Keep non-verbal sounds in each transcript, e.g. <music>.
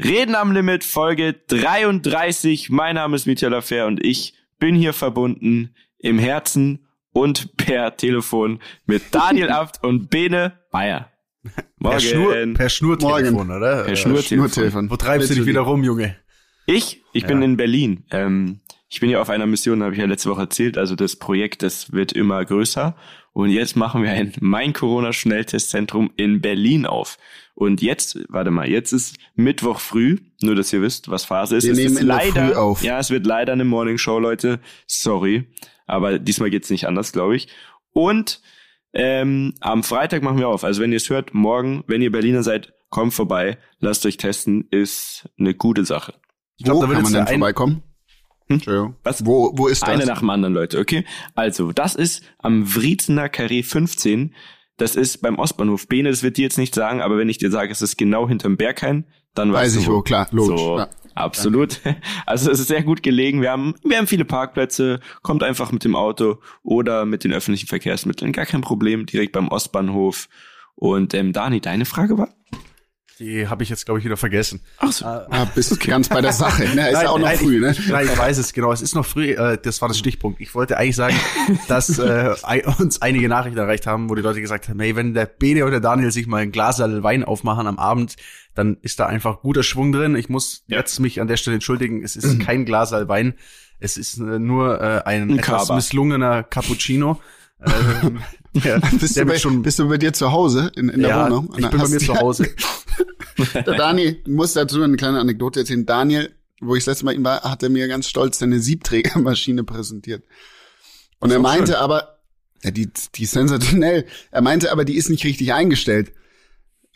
Reden am Limit, Folge 33. Mein Name ist Michael Affair und ich bin hier verbunden im Herzen und per Telefon mit Daniel <laughs> Abt und Bene Bayer. Morgen. Per, Schnur, per Schnurtelefon, Morgen. oder? Per Schnurtelefon. Wo treibst du dich wieder rum, Junge? Ich? Ich ja. bin in Berlin. Ähm, ich bin ja auf einer Mission, habe ich ja letzte Woche erzählt. Also das Projekt, das wird immer größer. Und jetzt machen wir ein Mein Corona Schnelltestzentrum in Berlin auf. Und jetzt, warte mal, jetzt ist Mittwoch früh, nur dass ihr wisst, was Phase ist. Wir es nehmen ist leider, auf. Ja, es wird leider eine Morning Show, Leute. Sorry. Aber diesmal geht's nicht anders, glaube ich. Und ähm, am Freitag machen wir auf. Also wenn ihr es hört, morgen, wenn ihr Berliner seid, kommt vorbei, lasst euch testen, ist eine gute Sache. Ich glaub, Wo da kann man denn vorbeikommen? Hm? Was? Wo, wo ist das? Eine nach dem anderen, Leute, okay? Also, das ist am Wriezener Carré 15. Das ist beim Ostbahnhof Bene, das wird dir jetzt nicht sagen, aber wenn ich dir sage, es ist genau hinterm Berghain, dann weiß ich wo, wo klar, logisch. So, ja. Absolut. <laughs> Also es ist sehr gut gelegen. Wir haben, wir haben viele Parkplätze. Kommt einfach mit dem Auto oder mit den öffentlichen Verkehrsmitteln. Gar kein Problem. Direkt beim Ostbahnhof. Und ähm, Dani, deine Frage war? Die habe ich jetzt, glaube ich, wieder vergessen. Ach so. Ah, ah bist ganz bei der Sache. Ne? Ist nein, ja auch noch nein, früh, ne? Nein, ich weiß es, genau. Es ist noch früh. Äh, das war das Stichpunkt. Ich wollte eigentlich sagen, <laughs> dass äh, uns einige Nachrichten erreicht haben, wo die Leute gesagt haben, hey, wenn der Bene oder der Daniel sich mal ein Glas Wein aufmachen am Abend, dann ist da einfach guter Schwung drin. Ich muss ja. jetzt mich an der Stelle entschuldigen. Es ist kein Glas Wein. Es ist äh, nur äh, ein, ein etwas misslungener Cappuccino. <laughs> ähm, ja, <laughs> bist, du bei, schon, bist du bei dir zu Hause in, in der ja, Wohnung? Ich bin bei mir zu Hause. <laughs> der Dani muss dazu eine kleine Anekdote erzählen. Daniel, wo ich das letzte Mal ihn war, hat er mir ganz stolz seine Siebträgermaschine präsentiert. Und er meinte schön. aber, ja, die, die ist sensationell. Er meinte aber, die ist nicht richtig eingestellt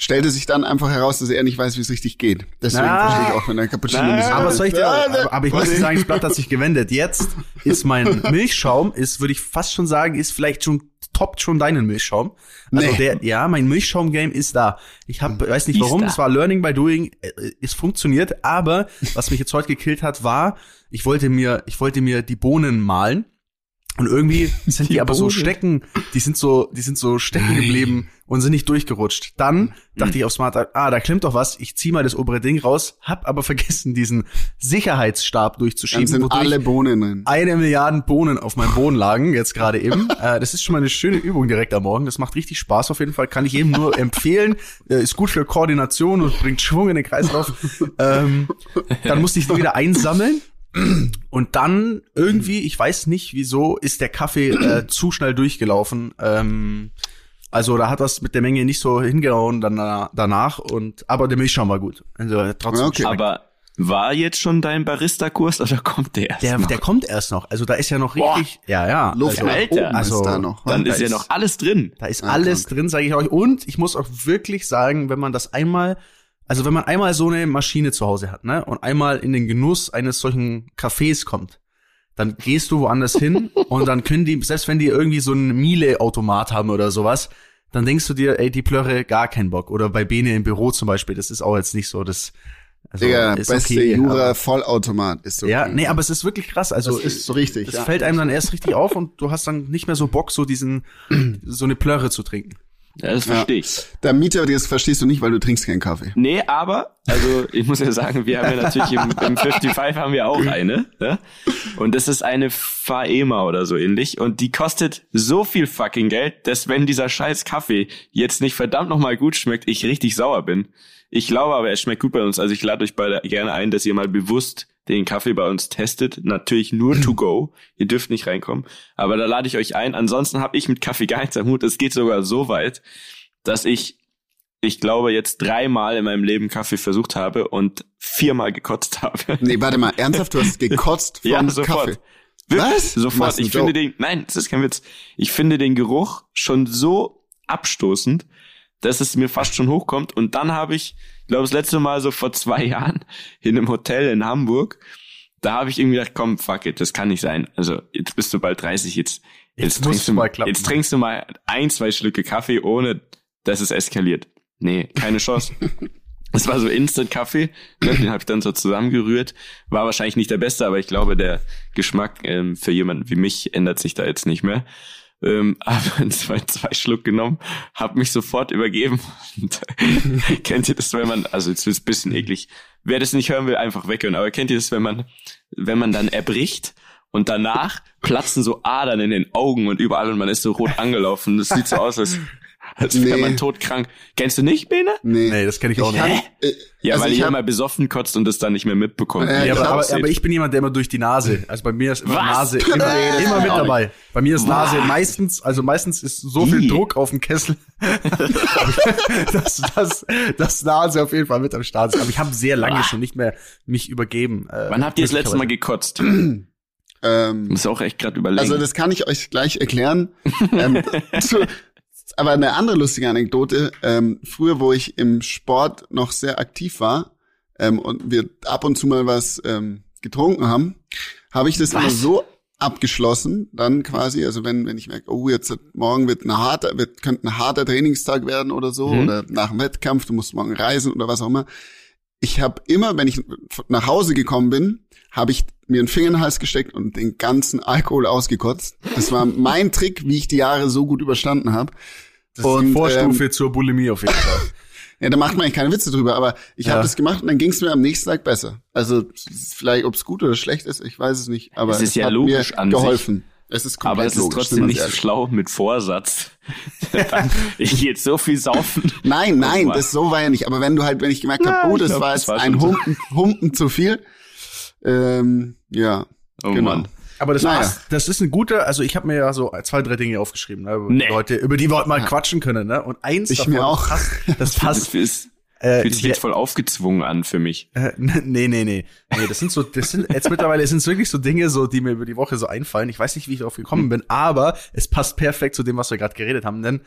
stellte sich dann einfach heraus, dass er nicht weiß, wie es richtig geht. Deswegen na, verstehe ich auch, wenn er Cappuccino na, Aber soll ich dir, aber, aber ich muss sagen, das Blatt hat sich gewendet. Jetzt ist mein <laughs> Milchschaum, ist, würde ich fast schon sagen, ist vielleicht schon toppt schon deinen Milchschaum. Also nee. der, ja, mein Milchschaum-Game ist da. Ich hab, weiß nicht warum, es war Learning by Doing, äh, es funktioniert, aber was mich jetzt heute gekillt hat, war, ich wollte mir, ich wollte mir die Bohnen malen und irgendwie <laughs> sind die, die aber so stecken, die sind so, die sind so stecken geblieben und sind nicht durchgerutscht. Dann mhm. dachte ich auf Smart, ah, da klemmt doch was. Ich zieh mal das obere Ding raus, hab aber <laughs> vergessen, diesen Sicherheitsstab durchzuschieben. Dann sind alle Bohnen drin. Eine Milliarde Bohnen auf meinem Boden lagen, jetzt gerade eben. <laughs> äh, das ist schon mal eine schöne Übung direkt am Morgen. Das macht richtig Spaß auf jeden Fall. Kann ich jedem nur empfehlen. Äh, ist gut für Koordination und bringt Schwung in den Kreislauf. ähm, dann musste ich die wieder einsammeln und dann irgendwie, ich weiß nicht wieso, ist der Kaffee äh, zu schnell durchgelaufen. Ähm, also da hat das mit der Menge nicht so hingehauen dann danach und aber der Milchschaum war gut. Also trotzdem. Okay. Aber war jetzt schon dein Barista-Kurs oder kommt der erst der, noch? Der kommt erst noch. Also da ist ja noch richtig, Boah. ja, ja. Luft also, Alter. Also, ist da noch. Dann da ist ja noch alles drin. Da ist ah, alles krank. drin, sage ich euch. Und ich muss auch wirklich sagen, wenn man das einmal also wenn man einmal so eine Maschine zu Hause hat, ne, und einmal in den Genuss eines solchen Cafés kommt, dann gehst du woanders hin <laughs> und dann können die, selbst wenn die irgendwie so einen Miele-Automat haben oder sowas, dann denkst du dir, ey, die Plörre gar keinen Bock. Oder bei Bene im Büro zum Beispiel, das ist auch jetzt nicht so, das, also Digga, ist beste okay, Jura Vollautomat ist so. Okay. Ja, nee, aber es ist wirklich krass. Also das ist so richtig. Es ja. fällt einem dann erst richtig auf und du hast dann nicht mehr so Bock, so diesen, <clears throat> so eine Plörre zu trinken. Ja, das verstehe ich. Der Mieter, das verstehst du nicht, weil du trinkst keinen Kaffee. Nee, aber, also ich muss ja sagen, wir haben ja natürlich im, im 55 haben wir auch eine. Ne? Und das ist eine Faema oder so ähnlich. Und die kostet so viel fucking Geld, dass wenn dieser scheiß Kaffee jetzt nicht verdammt nochmal gut schmeckt, ich richtig sauer bin. Ich glaube aber, er schmeckt gut bei uns. Also ich lade euch beide gerne ein, dass ihr mal bewusst den Kaffee bei uns testet. Natürlich nur to go. <clears throat> Ihr dürft nicht reinkommen. Aber da lade ich euch ein. Ansonsten habe ich mit Kaffee gar nichts am Hut. Es geht sogar so weit, dass ich, ich glaube, jetzt dreimal in meinem Leben Kaffee versucht habe und viermal gekotzt habe. <laughs> Nee, warte mal. Ernsthaft, du hast <laughs> gekotzt von ja, sofort. Kaffee? Wirklich? Was? Sofort. Ich finde den, nein, das ist kein Witz. Ich finde den Geruch schon so abstoßend, dass es mir fast schon hochkommt. Und dann habe ich, ich glaube, das letzte Mal so vor zwei <laughs> Jahren in einem Hotel in Hamburg, da habe ich irgendwie gedacht, komm, fuck it, das kann nicht sein. Also jetzt bist du bald 30, jetzt, jetzt, jetzt trinkst du mal, klappen. jetzt trinkst du mal ein, zwei Schlücke Kaffee, ohne dass es eskaliert. Nee, keine Chance. <laughs> Es war so Instant-Kaffee, ne, den habe ich dann so zusammengerührt. War wahrscheinlich nicht der beste, aber ich glaube, der Geschmack ähm, für jemanden wie mich ändert sich da jetzt nicht mehr. Ähm, <laughs> habe zwei, zwei Schluck genommen, habe mich sofort übergeben. <laughs> Kennt ihr das, wenn man, also jetzt ist ein bisschen eklig, wer das nicht hören will, einfach weghören, aber kennt ihr das, wenn man, wenn man dann erbricht und danach platzen so Adern in den Augen und überall und man ist so rot angelaufen. Das sieht so aus, als als wäre nee. man todkrank. Kennst du nicht, Bene? Nee, nee das kenne ich auch ich nicht. Kann, äh, ja, also weil ich, ich immer besoffen kotzt und das dann nicht mehr mitbekommt. Äh, ja, aber, aber, aber, ich bin jemand, der immer durch die Nase. Also bei mir ist immer Was? Nase <laughs> immer, immer mit dabei. Bei mir ist Nase meistens, also meistens ist so viel Druck auf dem Kessel, <laughs> dass, dass, dass Nase auf jeden Fall mit am Start ist. Aber ich habe sehr lange schon nicht mehr mich übergeben. Äh, Wann habt ihr das letzte Mal gekotzt? Ähm, muss auch echt gerade überlegen. Also das kann ich euch gleich erklären. ähm, <laughs> zu, aber eine andere lustige Anekdote, ähm, früher, wo ich im Sport noch sehr aktiv war ähm, und wir ab und zu mal was ähm, getrunken haben, habe ich das was? immer so abgeschlossen, dann quasi, also wenn, wenn ich merke, oh, jetzt morgen wird ein harter, wird, könnte ein harter Trainingstag werden oder so, mhm. oder nach dem Wettkampf, du musst morgen reisen oder was auch immer. Ich habe immer, wenn ich nach Hause gekommen bin, habe ich mir einen Finger in den Hals gesteckt und den ganzen Alkohol ausgekotzt. Das war mein Trick, wie ich die Jahre so gut überstanden habe. Das und, ist die Vorstufe ähm, zur Bulimie auf jeden Fall. <laughs> ja, da macht man eigentlich keine Witze drüber, aber ich ja. habe das gemacht und dann ging es mir am nächsten Tag besser. Also vielleicht, ob es gut oder schlecht ist, ich weiß es nicht, aber es, ist es ja hat logisch mir geholfen. Es ist aber es ist logisch, trotzdem nicht so schlau mit Vorsatz. <laughs> ich gehe jetzt so viel saufen. <laughs> Nein, nein, das so war ja nicht. Aber wenn du halt, wenn ich gemerkt habe, oh, das glaub, war jetzt das war ein Humpen, Humpen zu viel, ähm, ja, oh genau. Mann. Aber das, naja. passt, das ist ein guter, also ich habe mir ja so zwei, drei Dinge aufgeschrieben, ne, nee. Leute, über die wir mal ja. quatschen können, ne? Und eins ich davon mir auch. Passt, das <laughs> passt. Das äh, fühlt sich jetzt voll aufgezwungen an für mich. Äh, <laughs> nee, nee, nee. Nee, das sind so, das sind jetzt mittlerweile, es sind wirklich so Dinge, so, die mir über die Woche so einfallen. Ich weiß nicht, wie ich darauf gekommen bin, aber es passt perfekt zu dem, was wir gerade geredet haben, denn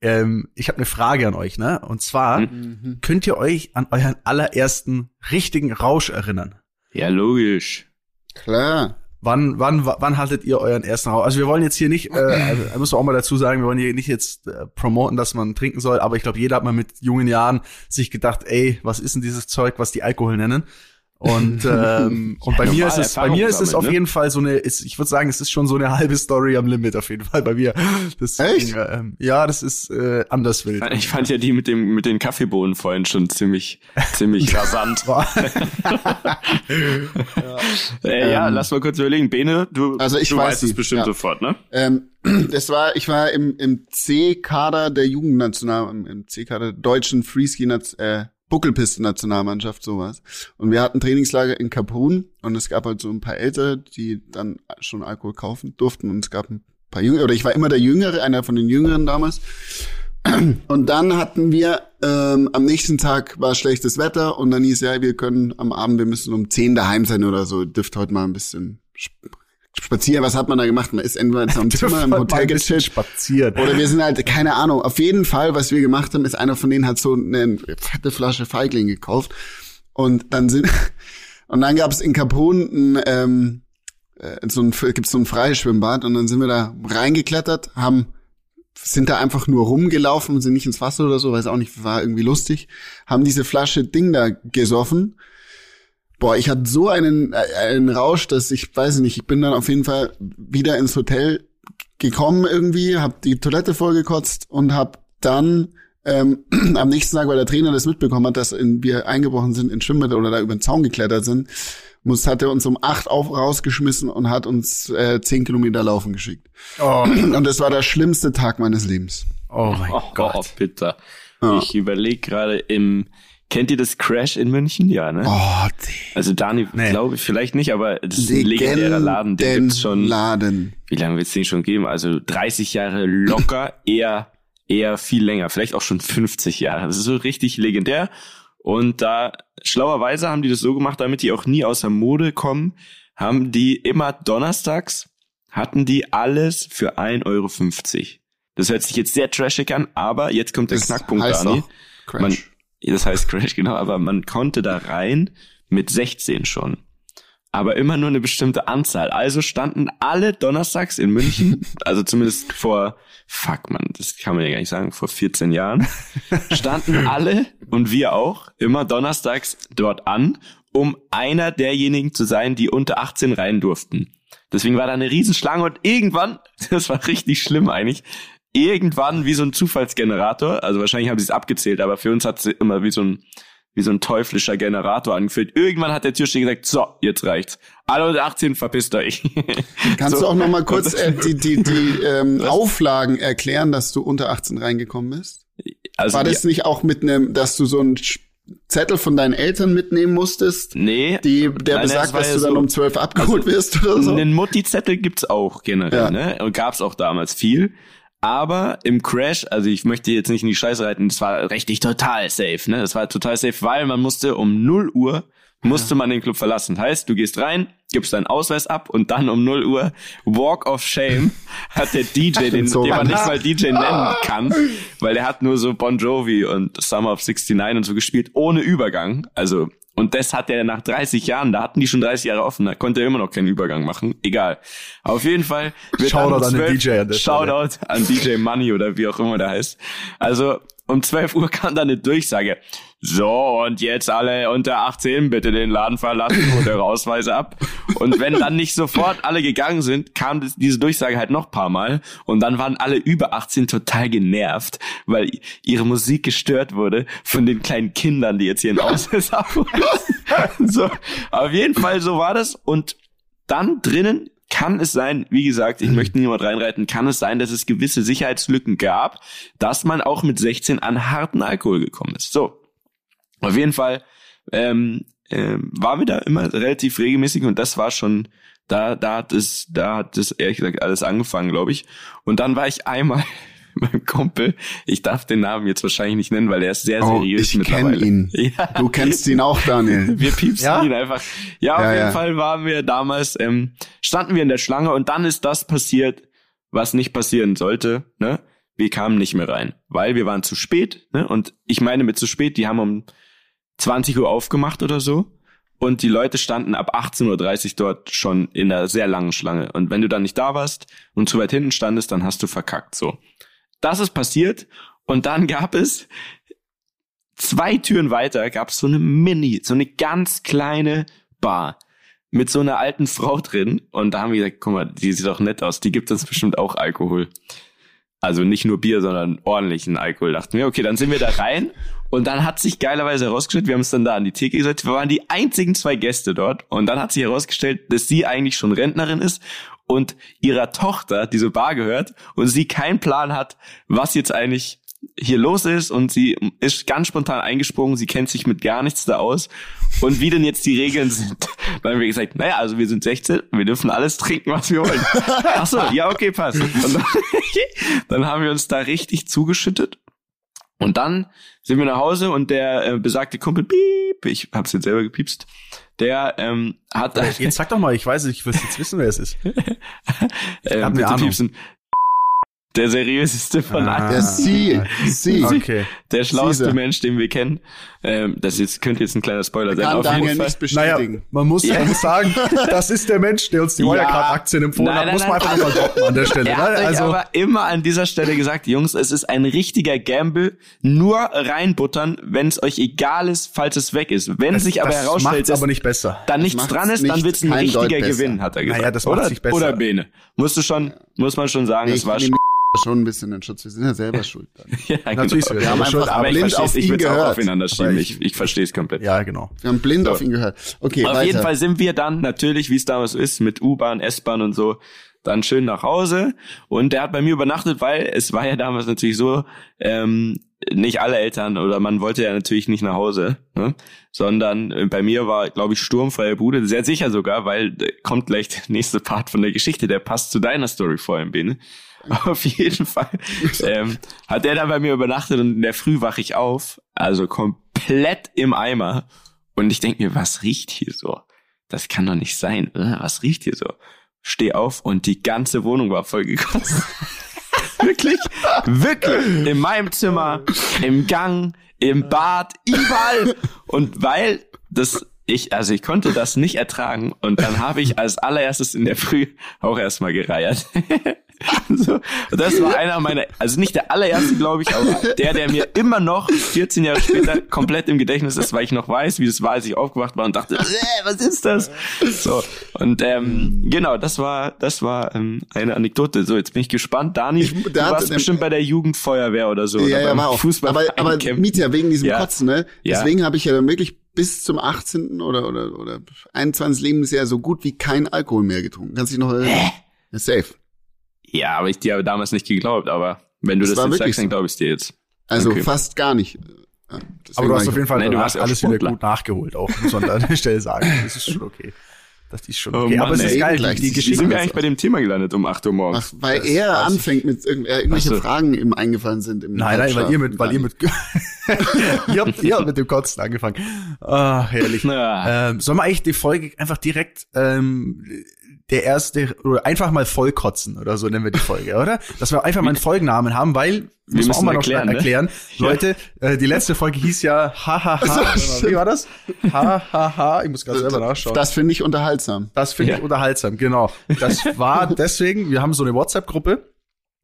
ähm, ich habe eine Frage an euch, ne? Und zwar, mhm. könnt ihr euch an euren allerersten richtigen Rausch erinnern? Ja, logisch. Klar. Wann, wann, wann hattet ihr euren ersten Rausch? Also wir wollen jetzt hier nicht, äh, also, muss man auch mal dazu sagen, wir wollen hier nicht jetzt äh, promoten, dass man trinken soll, aber ich glaube, jeder hat mal mit jungen Jahren sich gedacht, ey, was ist denn dieses Zeug, was die Alkohol nennen? Und, <laughs> ähm, und bei mir ist es, bei mir ist es auf ne? jeden Fall so eine, ist, ich würde sagen, es ist schon so eine halbe Story am Limit auf jeden Fall bei mir. Das, Echt? Ähm, ja, das ist äh, anders wild. Ich fand ja die mit dem mit den Kaffeebohnen vorhin schon ziemlich <laughs> ziemlich rasant. <laughs> ja. Äh, ja, ähm, lass mal kurz überlegen. Bene, du, also ich du weiß weißt es bestimmt ja. sofort, ne? Ähm, <clears throat> das war, ich war im, im C-Kader der Jugendnational, im, im C-Kader der deutschen Freeski äh, Buckelpisten-Nationalmannschaft, sowas. Und wir hatten Trainingslager in Kaprun und es gab halt so ein paar Ältere, die dann schon Alkohol kaufen durften und es gab ein paar Jüngere, oder ich war immer der Jüngere, einer von den Jüngeren damals. Und dann hatten wir, ähm, am nächsten Tag war schlechtes Wetter und dann hieß ja, wir können am Abend, wir müssen um zehn daheim sein oder so, dürft heute mal ein bisschen spazieren, was hat man da gemacht? Man ist entweder in so einem <laughs> Zimmer im Hotel gechillt. Spazieren. Oder wir sind halt, keine Ahnung. Auf jeden Fall, was wir gemacht haben, ist einer von denen hat so eine fette Flasche Feigling gekauft. Und dann sind, <laughs> und dann gab es in Capone ein, ähm, äh, so ein, gibt's so ein freies Schwimmbad und dann sind wir da reingeklettert, haben, sind da einfach nur rumgelaufen, sind nicht ins Wasser oder so, weiß auch nicht, war irgendwie lustig, haben diese Flasche Ding da gesoffen Boah, ich hatte so einen, einen Rausch, dass ich weiß nicht, ich bin dann auf jeden Fall wieder ins Hotel gekommen irgendwie, hab die Toilette vollgekotzt und hab dann ähm, <clears throat> am nächsten Tag, weil der Trainer das mitbekommen hat, dass in, wir eingebrochen sind in Schwimmbad oder da über den Zaun geklettert sind, muss, hat er uns um acht auf, rausgeschmissen und hat uns äh, zehn Kilometer laufen geschickt. Oh. <clears throat> Und das war der schlimmste Tag meines Lebens. Oh mein oh, Gott. Oh, bitte. Ja. Ich überlege gerade im Kennt ihr das Crash in München? Ja, ne? Oh, also Dani, nee. glaube ich vielleicht nicht, aber das ist ein legendärer Laden, den gibt's schon. Laden. Wie lange wird's den schon geben? Also 30 Jahre locker, <laughs> eher eher viel länger, vielleicht auch schon 50 Jahre. Das ist so richtig legendär. Und da schlauerweise haben die das so gemacht, damit die auch nie außer Mode kommen, haben die immer donnerstags hatten die alles für 1,50 Euro. Das hört sich jetzt sehr trashig an, aber jetzt kommt der das Knackpunkt, Dani. Man, das heißt Crash, <laughs> genau, aber man konnte da rein mit 16 schon. Aber immer nur eine bestimmte Anzahl. Also standen alle donnerstags in München, <laughs> also zumindest vor, fuck man, das kann man ja gar nicht sagen, vor 14 Jahren, standen <laughs> alle und wir auch immer donnerstags dort an, um einer derjenigen zu sein, die unter 18 rein durften. Deswegen war da eine Riesenschlange und irgendwann, das war richtig schlimm eigentlich, irgendwann wie so ein Zufallsgenerator, also wahrscheinlich haben sie es abgezählt, aber für uns hat es immer wie so ein wie so ein teuflischer Generator angefühlt. Irgendwann hat der Türsteher gesagt, so, jetzt reicht's. Alle unter 18, verpisst euch. <laughs> Kannst so. du auch noch mal kurz <laughs> äh, die, die, die ähm, Auflagen erklären, dass du unter 18 reingekommen bist? Also, War das nicht auch mit einem, dass du so ein Zettel von deinen Eltern mitnehmen musstest? Nee. Die, der nein, besagt, das dass du dann so, um 12 abgeholt also, wirst oder so? Einen Mutti-Zettel gibt's auch generell, ja. ne? Und gab's auch damals viel. Aber im Crash, also ich möchte jetzt nicht in die Scheiße reiten, das war richtig total safe, ne? Das war total safe, weil man musste um 0 Uhr musste man den Club verlassen. Heißt, du gehst rein, gibst deinen Ausweis ab und dann um 0 Uhr Walk of Shame <laughs> hat der DJ, den, so den man nicht <laughs> mal DJ nennen kann, weil der hat nur so Bon Jovi und Summer of 69 und so gespielt, ohne Übergang. Also und das hat er nach 30 Jahren, da hatten die schon 30 Jahre offen, da konnte er immer noch keinen Übergang machen. Egal. Auf jeden Fall. Shoutout an den DJ an der Shoutout an DJ Money oder wie auch immer der heißt. Also um 12 Uhr <laughs> kam dann eine Durchsage. So, und jetzt alle unter 18 bitte den Laden verlassen und eure Ausweise ab. Und wenn dann nicht sofort alle gegangen sind, kam diese Durchsage halt noch paar Mal. Und dann waren alle über 18 total genervt, weil ihre Musik gestört wurde von den kleinen Kindern, die jetzt hier in Ausweis <laughs> abholen. so, auf jeden Fall so war das. Und dann drinnen kann es sein, wie gesagt, ich möchte niemand reinreiten, kann es sein, dass es gewisse Sicherheitslücken gab, dass man auch mit 16 an harten Alkohol gekommen ist. So. Auf jeden Fall ähm, äh, waren wir da immer relativ regelmäßig und das war schon, da, da hat es, da hat es ehrlich gesagt alles angefangen, glaube ich. Und dann war ich einmal <laughs> meinem Kumpel. Ich darf den Namen jetzt wahrscheinlich nicht nennen, weil er ist sehr oh, seriös ich mittlerweile. Ich kenne ihn. <laughs> Ja. Du kennst ihn auch, Daniel. <laughs> wir piepsen ja? ihn einfach. Ja, auf ja, jeden ja. Fall waren wir damals, ähm, standen wir in der Schlange und dann ist das passiert, was nicht passieren sollte. Ne? Wir kamen nicht mehr rein, weil wir waren zu spät. Ne? Und ich meine mit zu spät, die haben um 20 Uhr aufgemacht oder so. Und die Leute standen ab 18.30 Uhr dort schon in einer sehr langen Schlange. Und wenn du dann nicht da warst und zu weit hinten standest, dann hast du verkackt. So. Das ist passiert und dann gab es zwei Türen weiter gab es so eine Mini, so eine ganz kleine Bar mit so einer alten Frau drin und da haben wir gesagt, guck mal, die sieht doch nett aus, die gibt uns bestimmt auch Alkohol. Also nicht nur Bier, sondern ordentlichen Alkohol. Dachten wir, okay, dann sind wir da rein und dann hat sich geilerweise herausgestellt, wir haben es dann da an die Theke gesagt, wir waren die einzigen zwei Gäste dort und dann hat sich herausgestellt, dass sie eigentlich schon Rentnerin ist und ihrer Tochter diese Bar gehört und sie keinen Plan hat, was jetzt eigentlich hier los ist und sie ist ganz spontan eingesprungen, sie kennt sich mit gar nichts da aus und wie denn jetzt die Regeln sind. <laughs> Dann haben wir gesagt, naja, also wir sind 16, wir dürfen alles trinken, was wir wollen. <laughs> Ach so, ja, okay, passt. Und dann, <laughs> dann haben wir uns da richtig zugeschüttet und dann sind wir nach Hause und der äh, besagte Kumpel, piep, ich hab's jetzt selber gepiepst, der ähm, hat. Jetzt sag doch mal, ich weiß, ich will jetzt wissen, wer es ist. <laughs> ähm, bitte piepsen der seriöseste von ah, allen. Der Sie, Sie. Okay. Der schlauste Sie. Mensch, den wir kennen. Ähm, das jetzt, könnte jetzt ein kleiner Spoiler sein. Auf jeden Fall. Nicht bestätigen. Naja, man muss, ja. sagen, das ist der Mensch, der uns die Wirecard-Aktien empfohlen nein, hat. Nein, muss man einfach mal droppen an der <laughs> Stelle. Er ne? hat also, aber immer an dieser Stelle gesagt, Jungs, es ist ein richtiger Gamble. Nur reinbuttern, wenn es euch egal ist, falls es weg ist. Wenn es sich aber herausstellt, dass aber nicht besser. dann nichts dran ist, dann wird es ein richtiger Gewinn, hat er gesagt. Naja, das macht oder, sich besser. Oder Bene. Musst du schon, muss man schon sagen, es war schon ein bisschen in Schutz. Wir sind ja selber <laughs> schuld dann. ja, Natürlich genau. wir haben einfach schuld, aber blind auf ihn gehört. Auch aufeinander schieben. Ich, ich verstehe es komplett. Ja, genau. Wir haben blind so. auf ihn gehört. Okay, Auf weiter. jeden Fall sind wir dann natürlich, wie es damals ist, mit U-Bahn, S-Bahn und so, dann schön nach Hause. Und der hat bei mir übernachtet, weil es war ja damals natürlich so, ähm, nicht alle Eltern oder man wollte ja natürlich nicht nach Hause, ne? sondern äh, bei mir war, glaube ich, sturmfreie Bude, sehr sicher sogar, weil äh, kommt gleich der nächste Part von der Geschichte, der passt zu deiner Story vorhin, Bene. <laughs> Auf jeden Fall ähm, hat der dann bei mir übernachtet und in der Früh wache ich auf, also komplett im Eimer. Und ich denke mir, was riecht hier so? Das kann doch nicht sein? Was riecht hier so? Steh auf und die ganze Wohnung war voll gekotzt. <laughs> wirklich, wirklich. In meinem Zimmer, im Gang, im Bad, überall. Und weil das ich, also ich konnte das nicht ertragen und dann habe ich als allererstes in der Früh auch erstmal gereiert. <laughs> <laughs> so, das war einer meiner, also nicht der allererste, glaube ich, aber der, der mir immer noch 14 Jahre später komplett im Gedächtnis ist, weil ich noch weiß, wie es war, als ich aufgewacht war und dachte, äh, was ist das? So und ähm, genau, das war, das war ähm, eine Anekdote. So, jetzt bin ich gespannt, Dani. Ich, du warst bestimmt bei der Jugendfeuerwehr oder so. Ja, oder ja, war auch. Fußball aber, aber Mietja, wegen diesem Ja. Kotzen, ne? Ja. Deswegen habe ich ja dann wirklich bis zum 18. oder, oder, oder 21. Lebensjahr so gut wie kein Alkohol mehr getrunken. Kannst dich noch erinnern? Ja, safe. Ja, aber ich dir habe damals nicht geglaubt, aber wenn du Das das, jetzt sagst, dann so. glaube ich dir jetzt. Also Okay. fast gar nicht. Ja, deswegen Aber du hast auf jeden Fall Nee, du ja auch alles wieder Sportler. gut nachgeholt, auch muss man an der Stelle sagen. <laughs> Das ist schon okay. Das ist schon Oh okay. Mann, aber es ist ey, geil, gleich die, die Geschichte. sind wir eigentlich bei dem Thema gelandet um 8 Uhr Ach, morgens? weil Das er anfängt mit irgend, äh, irgendwelche Ach so. Fragen ihm eingefallen sind. Im Nein, nein, weil ihr mit, weil ihr mit, <laughs> ihr habt, ihr habt mit dem Kotzen angefangen. Ah, herrlich. <laughs> Na, Ähm, sollen wir eigentlich die Folge einfach direkt ähm, der erste oder einfach mal vollkotzen oder so nennen wir die Folge, oder? Dass wir einfach mal einen Folgennamen haben, weil muss man auch müssen mal noch erklären, schnell ne? erklären. Ja. Leute, äh, die letzte Folge hieß ja ha ha ha. Wie war das? Ha ha ha. Ich muss gerade selber nachschauen. Das finde ich unterhaltsam. Das finde ich Ja. unterhaltsam, genau. Das war <laughs> deswegen, wir haben so eine WhatsApp-Gruppe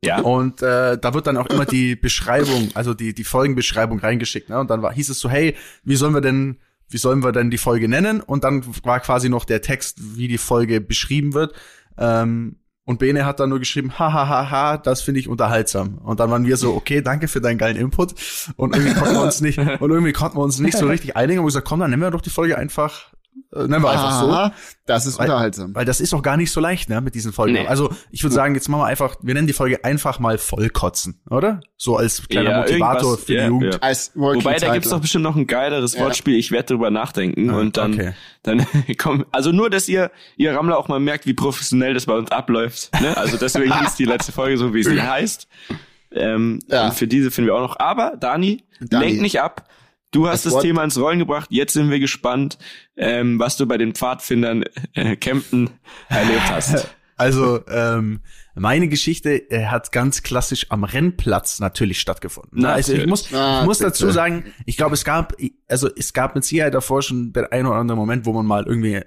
ja. und äh, da wird dann auch immer die Beschreibung, also die, die Folgenbeschreibung reingeschickt. Ne? Und dann war, hieß es so, hey, wie sollen wir denn, wie sollen wir denn die Folge nennen? Und dann war quasi noch der Text, wie die Folge beschrieben wird. Ähm, und Bene hat dann nur geschrieben, ha, ha, ha, ha, das finde ich unterhaltsam. Und dann waren wir so, okay, danke für deinen geilen Input. Und irgendwie konnten wir uns nicht, <laughs> und irgendwie konnten wir uns nicht so richtig einigen. Und wir gesagt, komm, dann nennen wir doch die Folge einfach, nennen wir einfach so. Das ist Weil- unterhaltsam. Weil das ist auch gar nicht so leicht, ne, mit diesen Folgen. Nee. Also, ich würde sagen, jetzt machen wir einfach, wir nennen die Folge einfach mal vollkotzen, oder? So als kleiner Ja, Motivator für die ja, Jugend. ja. Als Wobei, da gibt's doch bestimmt noch ein geileres Ja. Wortspiel. Ich werde drüber nachdenken Ah, und dann, okay. dann <laughs> komm, also nur, dass ihr, ihr Rammler auch mal merkt, wie professionell das bei uns abläuft. Ne? Also deswegen <laughs> hieß die letzte Folge so, wie sie <laughs> heißt. Ähm, Ja. Und für diese finden wir auch noch. Aber Dani, Dani. lenk nicht ab. Du hast Das das, Thema ins Rollen gebracht. Jetzt sind wir gespannt, ähm, was du bei den Pfadfindern äh, Kempten <laughs> erlebt hast. Also, ähm, meine Geschichte äh, hat ganz klassisch am Rennplatz natürlich stattgefunden. Ne? Also ich muss, Ah, ich muss bitte. dazu sagen, ich glaube, es gab, also es gab mit Sicherheit davor schon der ein oder andere Moment, wo man mal irgendwie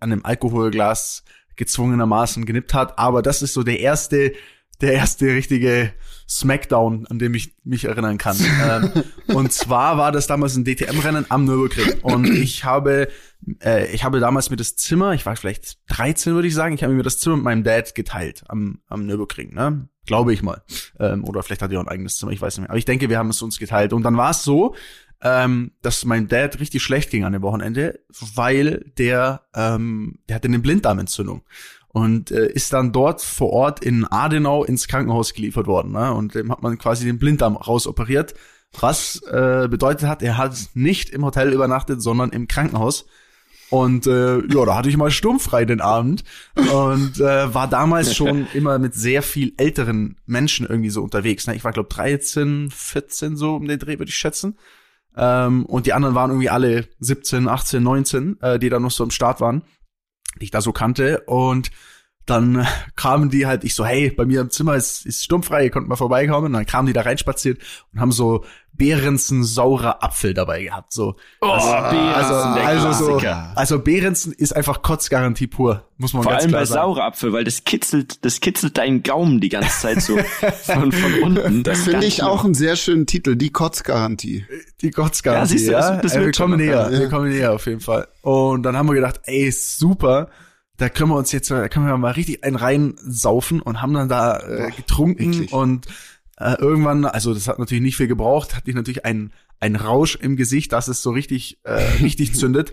an einem Alkoholglas gezwungenermaßen genippt hat, aber das ist so der erste, der erste richtige Smackdown, an dem ich mich erinnern kann. <laughs> ähm, und zwar war das damals ein DTM-Rennen am Nürburgring und ich habe äh, ich habe damals mir das Zimmer, ich war vielleicht 13, würde ich sagen, ich habe mir das Zimmer mit meinem Dad geteilt am, am Nürburgring, ne? Glaube ich mal. Ähm, oder vielleicht hat er auch ein eigenes Zimmer, ich weiß nicht mehr. Aber ich denke, wir haben es uns geteilt. Und dann war es so, ähm, dass mein Dad richtig schlecht ging an dem Wochenende, weil der, ähm, der hatte eine Blinddarmentzündung und äh, ist dann dort vor Ort in Adenau ins Krankenhaus geliefert worden. Ne? Und dem hat man quasi den Blinddarm rausoperiert, was äh, bedeutet hat, er hat nicht im Hotel übernachtet, sondern im Krankenhaus. Und äh, ja, da hatte ich mal sturmfrei den Abend und äh, war damals schon <laughs> immer mit sehr viel älteren Menschen irgendwie so unterwegs. Ne? Ich war glaube 13, 14 so um den Dreh würde ich schätzen. Ähm, und die anderen waren irgendwie alle 17, 18, 19, äh, die da noch so im Start waren, die ich da so kannte. Und dann äh, kamen die halt, ich so, hey, bei mir im Zimmer ist, ist sturmfrei, ihr könnt mal vorbeikommen. Und dann kamen die da reinspaziert und haben so Behrensen saurer Apfel dabei gehabt. So. Oh, also, Beerensen, der also, so, also Behrensen ist einfach Kotzgarantie pur, muss man Vor ganz allem klar bei sagen. saurer Apfel, weil das kitzelt, das kitzelt deinen Gaumen die ganze Zeit so von, von unten. Das Finde ich auch einen sehr schönen Titel, die Kotzgarantie. Die Kotzgarantie, Ja, siehst du, das- ja. das Äh, wir kommen näher, ja. wir kommen näher auf jeden Fall. Und dann haben wir gedacht, ey, super, da können wir uns jetzt, da können wir mal richtig einen reinsaufen und haben dann da äh, Boah, getrunken eklig. und äh, irgendwann, also das hat natürlich nicht viel gebraucht, hatte ich natürlich einen, einen Rausch im Gesicht, dass es so richtig, äh, richtig <laughs> zündet.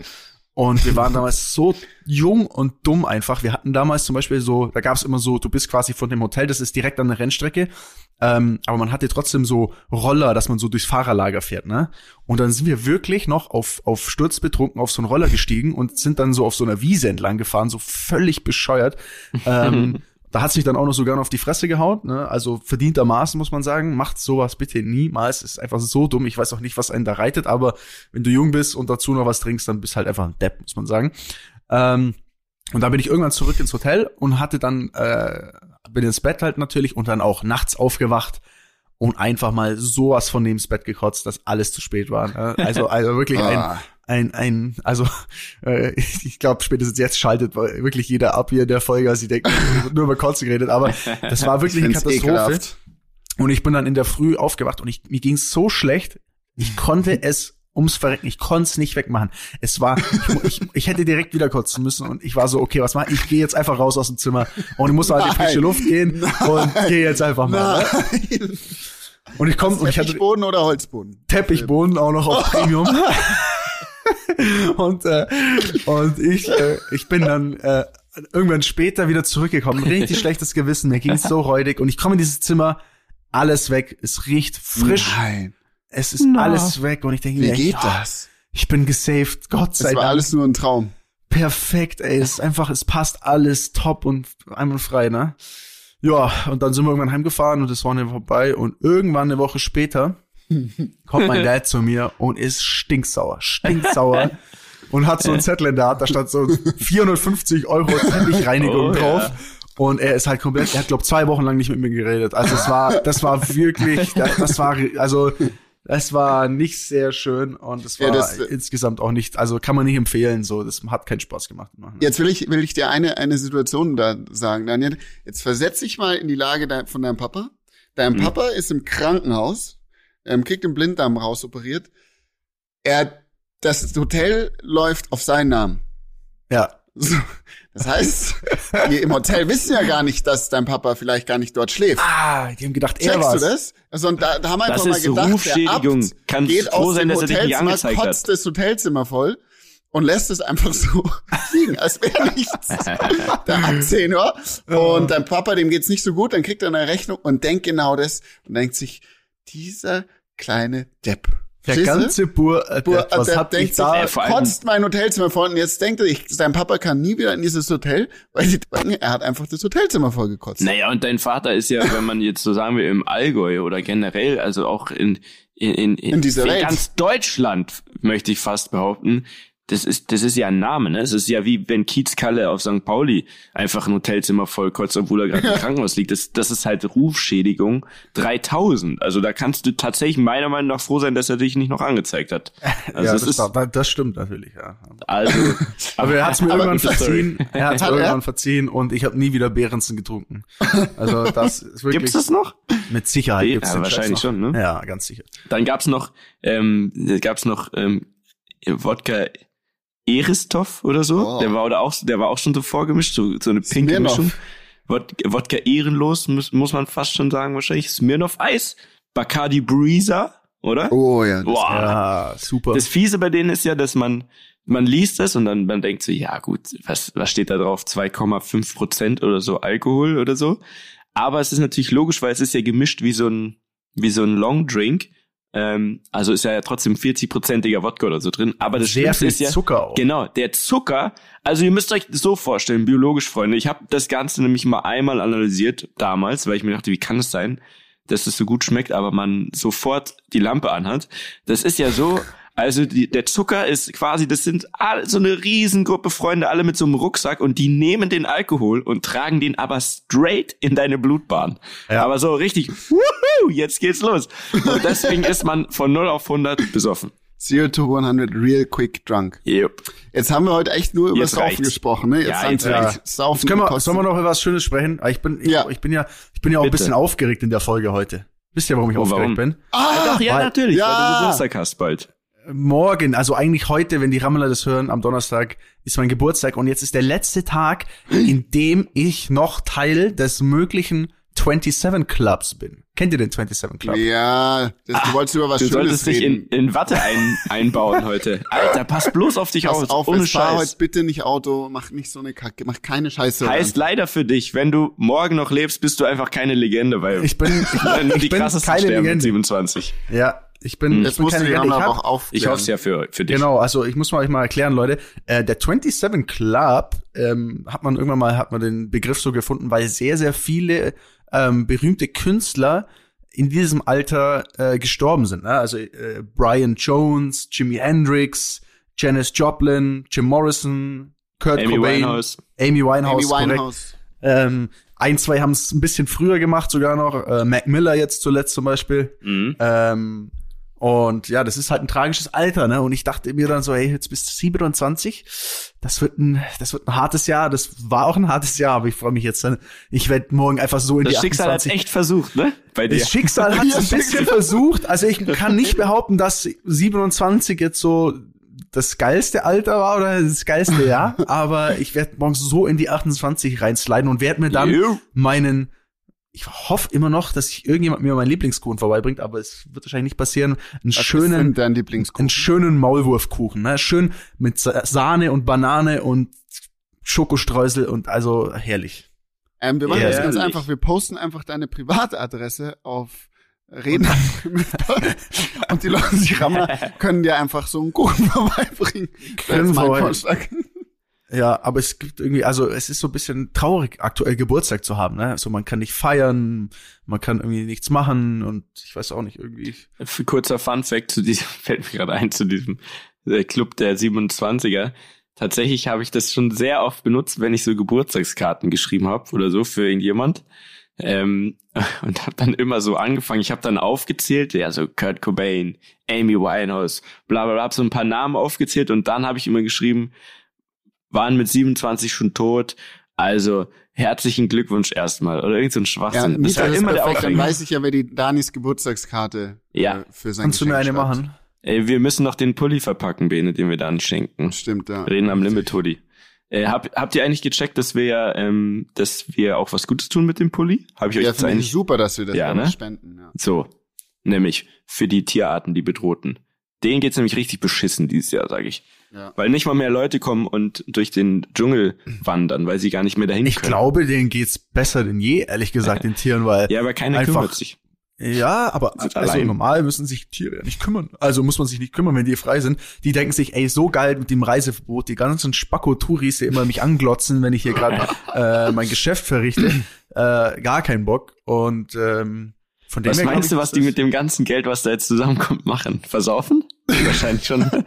Und wir waren damals so jung und dumm einfach. Wir hatten damals zum Beispiel so, da gab es immer so, du bist quasi von dem Hotel, das ist direkt an der Rennstrecke, ähm, aber man hatte trotzdem so Roller, dass man so durchs Fahrerlager fährt, ne? Und dann sind wir wirklich noch auf, auf Sturzbetrunken auf so einen Roller gestiegen und sind dann so auf so einer Wiese entlang gefahren, so völlig bescheuert. ähm, <laughs> da hat sich dann auch noch sogar noch auf die Fresse gehauen, ne? Also verdientermaßen muss man sagen, macht sowas bitte niemals. Ist einfach so dumm. Ich weiß auch nicht, was einen da reitet, aber wenn du jung bist und dazu noch was trinkst, dann bist halt einfach ein Depp, muss man sagen. Ähm, und da bin ich irgendwann zurück ins Hotel und hatte dann, äh, bin ins Bett halt natürlich und dann auch nachts aufgewacht und einfach mal sowas von neben das Bett gekotzt, dass alles zu spät war. Ne? Also, also wirklich ein, Ah. Ein, ein, also <laughs> äh, ich glaube, spätestens jetzt schaltet wirklich jeder ab hier in der Folge, als sie denken, <laughs> nur über Kotze geredet, aber das war wirklich eine Katastrophe. Ekelhaft. Und ich bin dann in der Früh aufgewacht und ich, mir ging es so schlecht, ich konnte <laughs> es ums Verrecken, ich konnte es nicht wegmachen. Es war, ich, ich, ich hätte direkt wieder kotzen müssen und ich war so, okay, was mach ich? Ich gehe jetzt einfach raus aus dem Zimmer und ich muss halt in frische Luft gehen Nein. und gehe jetzt einfach mal. Ne? Und ich komme und ich hatte Teppichboden oder Holzboden? Teppichboden auch noch auf Premium. <laughs> und äh, und ich äh, ich bin dann äh, irgendwann später wieder zurückgekommen, richtig <laughs> schlechtes Gewissen, mir ging so räudig und ich komme in dieses Zimmer, alles weg, es riecht frisch. Nein. Es ist no. alles weg und ich denke Wie mir, geht ja, das? Ich bin gesaved, Gott sei Dank. Es war alles nur ein Traum. Perfekt, ey, es ist einfach, es passt alles top und einwandfrei, ne? Ja, und dann sind wir irgendwann heimgefahren und das war eine vorbei und irgendwann eine Woche später kommt mein <laughs> Dad zu mir und ist stinksauer, stinksauer und hat so einen Zettel in der Hand, da stand so 450 Euro Teppichreinigung oh, drauf. Ja. Und er ist halt komplett, er hat glaub zwei Wochen lang nicht mit mir geredet. Also es war, das war wirklich, das war, also das war nicht sehr schön und es war ja, das, insgesamt auch nicht, also kann man nicht empfehlen, so, das hat keinen Spaß gemacht. Jetzt will ich, will ich dir eine, eine Situation da sagen, Daniel. Jetzt versetz dich mal in die Lage von deinem Papa. Dein mhm. Papa ist im Krankenhaus ähm, kriegt den Blinddarm rausoperiert. Er, das Hotel läuft auf seinen Namen. Ja. So, das heißt, <laughs> die im Hotel wissen ja gar nicht, dass dein Papa vielleicht gar nicht dort schläft. Ah, die haben gedacht, er Checkst war's. du das? Also, und da, da haben wir einfach mal gedacht, Rufschädigung. der Abt Kann geht aus sein, dem Hotelzimmer, kotzt das Hotelzimmer voll und lässt es einfach so <laughs> liegen, als wäre nichts. Der Absehner. <laughs> Und dein Papa, dem geht's nicht so gut, dann kriegt er eine Rechnung und denkt genau das und denkt sich, dieser kleine Depp. Der Verstehst ganze Bur, äh, Bur was der hab ich da? Er kotzt mein Hotelzimmer voll und jetzt denkt er, ich, sein Papa kann nie wieder in dieses Hotel, weil sie denken, er hat einfach das Hotelzimmer voll gekotzt. Naja, und dein Vater ist ja, wenn man jetzt so sagen wir im Allgäu oder generell, also auch in in, in, in, in dieser in ganz Deutschland, möchte ich fast behaupten, das ist, das ist ja ein Name, ne? Es ist ja wie wenn Kiez Kalle auf St. Pauli einfach ein Hotelzimmer vollkotzt, obwohl er gerade im <laughs> Krankenhaus liegt. Das, das ist halt Rufschädigung 3000. Also da kannst du tatsächlich meiner Meinung nach froh sein, dass er dich nicht noch angezeigt hat. <laughs> Also ja, das, ist, war, das stimmt natürlich, ja. Also, <laughs> aber er hat es mir irgendwann verziehen. Er hat es irgendwann verziehen und ich habe nie wieder Behrensen getrunken. Also das ist wirklich. Gibt's das noch? Mit Sicherheit gibt's ja, wahrscheinlich schon, ne? Ja, ganz sicher. Dann gab's noch, ähm, gab's noch ähm, Wodka Eristov oder so. Oh. Der war oder auch, der war auch schon so vorgemischt, so, so eine pinke Smirnoff. Mischung. Wodka, Wodka ehrenlos, muss, muss man fast schon sagen, wahrscheinlich. Smirnoff Eis, Bacardi Breezer, oder? Oh ja. Das, Boah. ja, super. Das Fiese bei denen ist ja, dass man, man liest das und dann man denkt so, ja gut, was, was steht da drauf? 2,5 Prozent oder so Alkohol oder so. Aber es ist natürlich logisch, weil es ist ja gemischt wie so ein, wie so ein Long Drink. Ähm, also ist ja trotzdem 40-prozentiger Wodka oder so drin. Aber das Sehr viel ist ja, Zucker auch. Genau, der Zucker. Also ihr müsst euch das so vorstellen, biologisch Freunde. Ich habe das Ganze nämlich mal einmal analysiert damals, weil ich mir dachte, wie kann es sein, dass es so gut schmeckt, aber man sofort die Lampe anhat. Das ist ja so. <laughs> Also die, der Zucker ist quasi, das sind all, so eine Riesengruppe Freunde, alle mit so einem Rucksack und die nehmen den Alkohol und tragen den aber straight in deine Blutbahn. Ja. Aber so richtig, wuhu, jetzt geht's los. Und deswegen ist man von 0 auf 100 besoffen. Zero to 100 real quick drunk. Yep. Jetzt haben wir heute echt nur über Saufen gesprochen, ne? Jetzt, ja, jetzt ja. Saufen jetzt können wir, sollen wir noch über was Schönes sprechen? Ich bin, ich, ja. ich bin ja, ich bin ja auch Bitte. ein bisschen aufgeregt in der Folge heute. Wisst ihr, warum ich oh, aufgeregt warum? bin? Ah, doch, ja, weil, natürlich, ja. weil du Geburtstag hast bald morgen, also eigentlich heute, wenn die Rammler das hören, am Donnerstag ist mein Geburtstag und jetzt ist der letzte Tag, in dem ich noch Teil des möglichen 27 Clubs bin. Kennt ihr den 27 Club? Ja, das, du wolltest über was du Schönes solltest dich in, in Watte ein, einbauen heute. <laughs> Alter, pass bloß auf dich pass auf. Ohne Scheiß. heute bitte nicht Auto, mach nicht so eine Kacke, mach keine Scheiße. Heißt leider für dich, wenn du morgen noch lebst, bist du einfach keine Legende, weil ich bin, <laughs> ich, ich bin keine Legende. 27. Ja, ich bin, ich bin keine Legende. Ich, hab, auch ich hoffe es ja für, für dich. Genau, also ich muss mal euch mal erklären, Leute. Äh, der 27 Club ähm, hat man irgendwann mal hat man den Begriff so gefunden, weil sehr sehr viele ähm, berühmte Künstler in diesem Alter äh, gestorben sind. Ne? Also äh, Brian Jones, Jimi Hendrix, Janis Joplin, Jim Morrison, Kurt Amy Cobain, Winehouse. Amy Winehouse, Amy Winehouse. Ähm, ein, zwei haben es ein bisschen früher gemacht, sogar noch. Äh, Mac Miller jetzt zuletzt zum Beispiel. Mhm. Ähm, Und ja, das ist halt ein tragisches Alter, ne? Und ich dachte mir dann so, hey, jetzt bist du 27, das wird ein, das wird ein hartes Jahr. Das war auch ein hartes Jahr, aber ich freue mich jetzt. Dann, ich werde morgen einfach so in das die Schicksal 28. hat echt versucht, ne? Bei dir. Das Schicksal <laughs> hat es ein bisschen versucht. Also ich kann nicht behaupten, dass 27 jetzt so das geilste Alter war oder das geilste Jahr, <laughs> aber ich werde morgen so in die 28 reinsliden und werde mir dann meinen ich hoffe immer noch, dass sich irgendjemand mir meinen Lieblingskuchen vorbeibringt, aber es wird wahrscheinlich nicht passieren. Einen Was schönen, dein Lieblingskuchen? einen schönen Maulwurfkuchen, ne? Schön mit Sa- Sahne und Banane und Schokostreusel und also herrlich. Ähm, wir machen das ganz einfach. Wir posten einfach deine Privatadresse auf Reden <laughs> und die Leute, die Rammer, können dir einfach so einen Kuchen <laughs> vorbeibringen. Können vorbei-. Ja, aber es gibt irgendwie, also es ist so ein bisschen traurig, aktuell Geburtstag zu haben, ne? Also man kann nicht feiern, man kann irgendwie nichts machen und ich weiß auch nicht, irgendwie. Für kurzer Fun Fact zu diesem, <laughs> fällt mir gerade ein, zu diesem äh, Club der 27er. Tatsächlich habe ich das schon sehr oft benutzt, wenn ich so Geburtstagskarten geschrieben habe oder so für irgendjemand. Ähm, <laughs> und habe dann immer so angefangen, ich habe dann aufgezählt, ja, so Kurt Cobain, Amy Winehouse, bla bla bla, so ein paar Namen aufgezählt und dann habe ich immer geschrieben, waren mit 27 schon tot, also herzlichen Glückwunsch erstmal oder irgend so ein Ja, Schwachsinn. Mieter, das war ist immer der perfekt. Dann weiß ich ja, wer die Danis Geburtstagskarte Ja. äh, für sein Kannst du mir Geschenk eine schreibt. machen? Ey, wir müssen noch den Pulli verpacken, Bene, den wir dann schenken. Stimmt, ja. Reden am Limit, Hoodie. Äh, hab, habt ihr eigentlich gecheckt, dass wir ja, ähm, dass wir auch was Gutes tun mit dem Pulli? Habe ich euch Ja, jetzt finde ich eigentlich super, dass wir das Ja, ja, ne? spenden. Ja. so, nämlich für die Tierarten, die bedrohten. Denen geht's nämlich richtig beschissen dieses Jahr, sage ich. Ja. Weil nicht mal mehr Leute kommen und durch den Dschungel wandern, weil sie gar nicht mehr dahin Ich können. glaube, denen geht's besser denn je, ehrlich gesagt, den Tieren, weil Ja, aber keiner Einfach- kümmert sich. Ja, aber also allein. normal müssen sich Tiere ja nicht kümmern. Also muss man sich nicht kümmern, wenn die frei sind. Die denken sich, ey, so geil mit dem Reiseverbot, die ganzen Spacko-Touris, die immer mich anglotzen, wenn ich hier gerade <laughs> äh, mein Geschäft verrichte. Äh, gar keinen Bock. Und ähm, von dem Was her meinst ich, du, was die mit dem ganzen Geld, was da jetzt zusammenkommt, machen? Versaufen? <laughs> Wahrscheinlich schon. <laughs>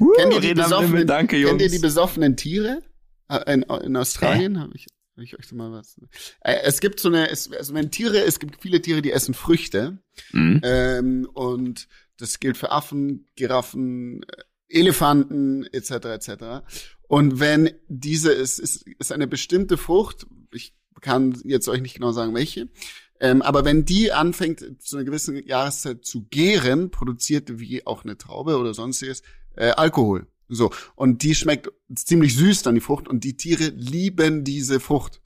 Uh, Kennt ihr die besoffenen, danke, Jungs. kennt ihr die besoffenen Tiere? Äh, In, in Australien habe ich, hab ich euch da mal was. Äh, Es gibt so eine, es, also wenn Tiere, es gibt viele Tiere, die essen Früchte. Mhm. Ähm, und das gilt für Affen, Giraffen, äh, Elefanten etc. etc. Und wenn diese ist, ist, ist eine bestimmte Frucht, ich kann jetzt euch nicht genau sagen welche, ähm, aber wenn die anfängt zu einer gewissen Jahreszeit zu gären, produziert wie auch eine Traube oder sonstiges äh, Alkohol. So und die schmeckt ziemlich süß dann die Frucht und die Tiere lieben diese Frucht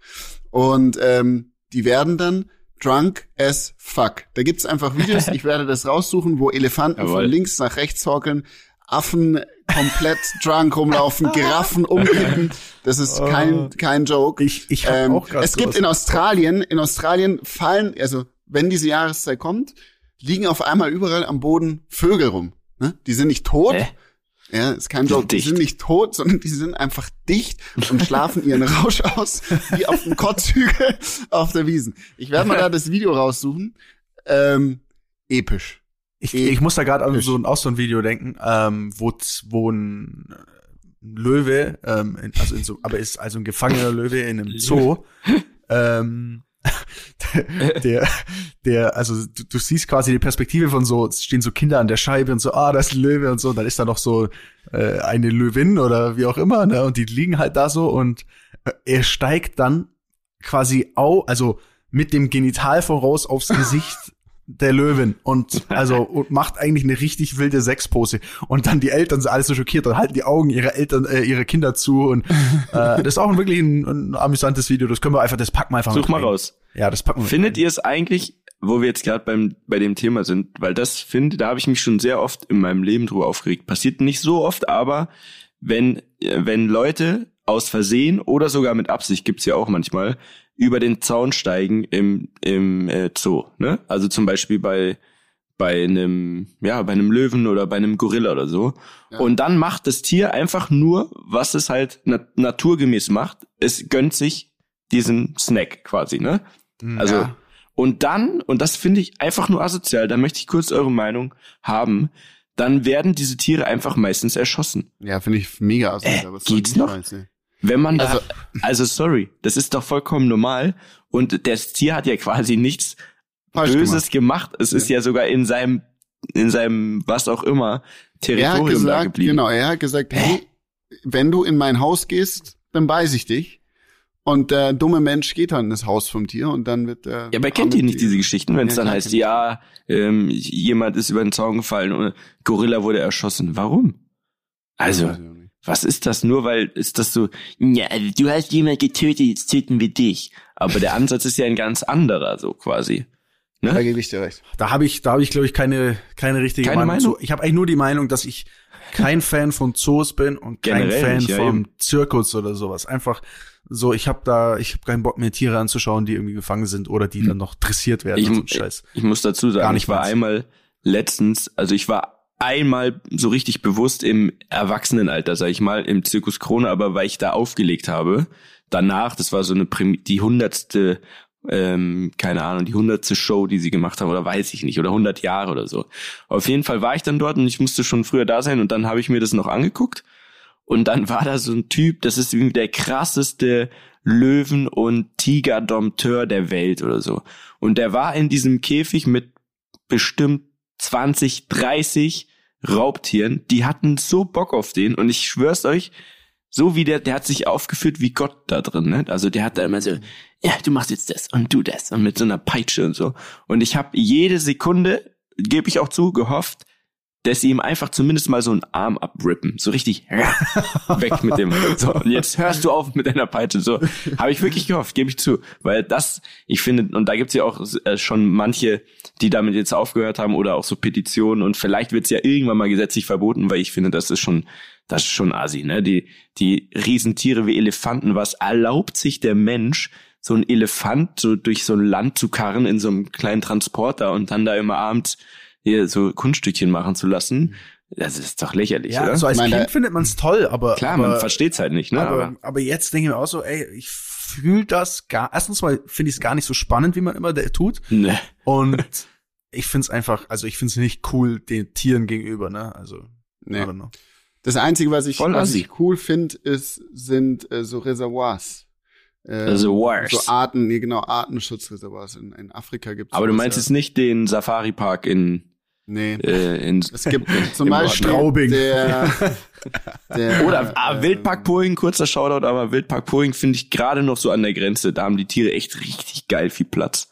und ähm, die werden dann drunk as fuck. Da gibt's einfach Videos, <laughs> ich werde das raussuchen, wo Elefanten Jawohl. von links nach rechts horkeln, Affen komplett drunk rumlaufen, <laughs> Giraffen umkippen. Das ist kein, kein Joke. Ich, ich hab Ähm, auch es gibt in Australien, in Australien fallen, also wenn diese Jahreszeit kommt, liegen auf einmal überall am Boden Vögel rum. Ne? Die sind nicht tot. Hä? Ja, ist kein Joke. Die sind nicht tot, sondern die sind einfach dicht und schlafen ihren Rausch aus, wie auf dem Kotzhügel <laughs> auf der Wiesen. Ich werde mal da <laughs> das Video raussuchen. Ähm, episch. Ich, ich muss da gerade an so ein, auch so ein Video denken, ähm, wo, wo ein Löwe, ähm, in, also in so, aber ist also ein gefangener Löwe in einem Zoo, <laughs> ähm, <laughs> der, der, also du, du siehst quasi die Perspektive von so, es stehen so Kinder an der Scheibe und so, ah, das ist ein Löwe und so, und dann ist da noch so äh, eine Löwin oder wie auch immer, ne, und die liegen halt da so und äh, er steigt dann quasi au, also mit dem Genital voraus aufs <laughs> Gesicht der Löwin. Und <laughs> also und macht eigentlich eine richtig wilde Sexpose. Und dann die Eltern sind alles so schockiert und halten die Augen ihrer Eltern äh, ihre Kinder zu. Und <laughs> äh, das ist auch ein wirklich ein, ein amüsantes Video. Das können wir einfach das packen wir einfach Such mal raus. ja das packen wir Findet ihr es eigentlich, wo wir jetzt gerade beim bei dem Thema sind, weil das finde, da habe ich mich schon sehr oft in meinem Leben drüber aufgeregt. Passiert nicht so oft, aber wenn äh, wenn Leute aus Versehen oder sogar mit Absicht gibt's ja auch manchmal über den Zaun steigen im im äh, Zoo, ne? Also zum Beispiel bei bei einem ja bei einem Löwen oder bei einem Gorilla oder so. Ja. Und dann macht das Tier einfach nur, was es halt nat naturgemäß macht. Es gönnt sich diesen Snack quasi, ne? Also, Ja. und dann, und das finde ich einfach nur asozial, da möchte ich kurz eure Meinung haben, dann werden diese Tiere einfach meistens erschossen. Ja, finde ich mega aus. Äh, geht's noch? Wenn man, also, also sorry, das ist doch vollkommen normal und das Tier hat ja quasi nichts Böses gemacht. Es ist ja sogar in seinem in seinem was auch immer Territorium er hat gesagt, da geblieben. Genau, er hat gesagt, hey, wenn du in mein Haus gehst, dann beiß ich dich. Und der dumme Mensch geht dann in das Haus vom Tier und dann wird der. Ja, aber kennt ihr nicht diese Geschichten, wenn es Ja, dann heißt, ja, ähm, jemand ist über den Zaun gefallen und Gorilla wurde erschossen. Warum? Also, nicht. Was ist das? Nur weil ist das so, ja, also du hast jemand getötet, jetzt töten wir dich. Aber der Ansatz ist ja ein ganz anderer, so quasi. Da gebe ich dir recht. Da habe ich, da habe ich, glaube ich, keine, keine richtige Keine Meinung, Meinung? zu. Ich habe eigentlich nur die Meinung, dass ich kein Fan von Zoos bin und kein Generell Fan nicht, ja, vom eben. Zirkus oder sowas. Einfach so, ich habe da, ich habe keinen Bock mehr Tiere anzuschauen, die irgendwie gefangen sind oder die dann noch dressiert werden. Ich, und so ein Scheiß. ich muss dazu Gar sagen, nicht ich war einmal letztens, also ich war einmal so richtig bewusst im Erwachsenenalter, sag ich mal, im Zirkus Krone, aber weil ich da aufgelegt habe. Danach, das war so eine Prim die hundertste, ähm, keine Ahnung, die hundertste Show, die sie gemacht haben, oder weiß ich nicht, oder hundert Jahre oder so. Auf jeden Fall war ich dann dort und ich musste schon früher da sein und dann habe ich mir das noch angeguckt. Und dann war da so ein Typ, das ist irgendwie der krasseste Löwen- und Tigerdompteur der Welt oder so. Und der war in diesem Käfig mit bestimmt 20, 30 Raubtieren. Die hatten so Bock auf den. Und ich schwör's euch, so wie der, der hat sich aufgeführt wie Gott da drin. Ne? Also der hat da immer so, ja, du machst jetzt das und du das und mit so einer Peitsche und so. Und ich habe jede Sekunde, gebe ich auch zu, gehofft, dass sie ihm einfach zumindest mal so einen Arm abrippen. So richtig <laughs> weg mit dem. <laughs> So, und jetzt hörst du auf mit deiner Peitsche. So habe ich wirklich gehofft, gebe ich zu. Weil das, ich finde, und da gibt's ja auch äh, schon manche, die damit jetzt aufgehört haben oder auch so Petitionen und vielleicht wird's ja irgendwann mal gesetzlich verboten, weil ich finde, das ist schon, das ist schon assi, ne? Die, die Riesentiere wie Elefanten, was erlaubt sich der Mensch, so ein Elefant so durch so ein Land zu karren in so einem kleinen Transporter und dann da immer abends hier so Kunststückchen machen zu lassen? Das ist doch lächerlich, Ja, oder? so als Ich meine, Kind findet man es toll, aber Klar, aber, man versteht's halt nicht, ne? aber, Aber, aber jetzt denke ich mir auch so, ey, ich fühle das gar. Erstens mal finde ich es gar nicht so spannend, wie man immer da tut. ne. Und <laughs> ich finde es einfach, also ich finde es nicht cool den Tieren gegenüber, ne? Also, Nee. I don't know. Das Einzige, was ich, Voll was assi. ich cool finde, ist, sind äh, so Reservoirs. Äh, Reservoirs. So Arten, nee, genau, Artenschutzreservoirs. In, in Afrika gibt Aber du meinst jetzt nicht den Safari-Park in, Nee. äh, in Es gibt <laughs> zum Beispiel Straubing. der, der <laughs> Oder ah, äh, Wildpark Poing, kurzer Shoutout, aber Wildpark Poing finde ich gerade noch so an der Grenze. Da haben die Tiere echt richtig geil viel Platz.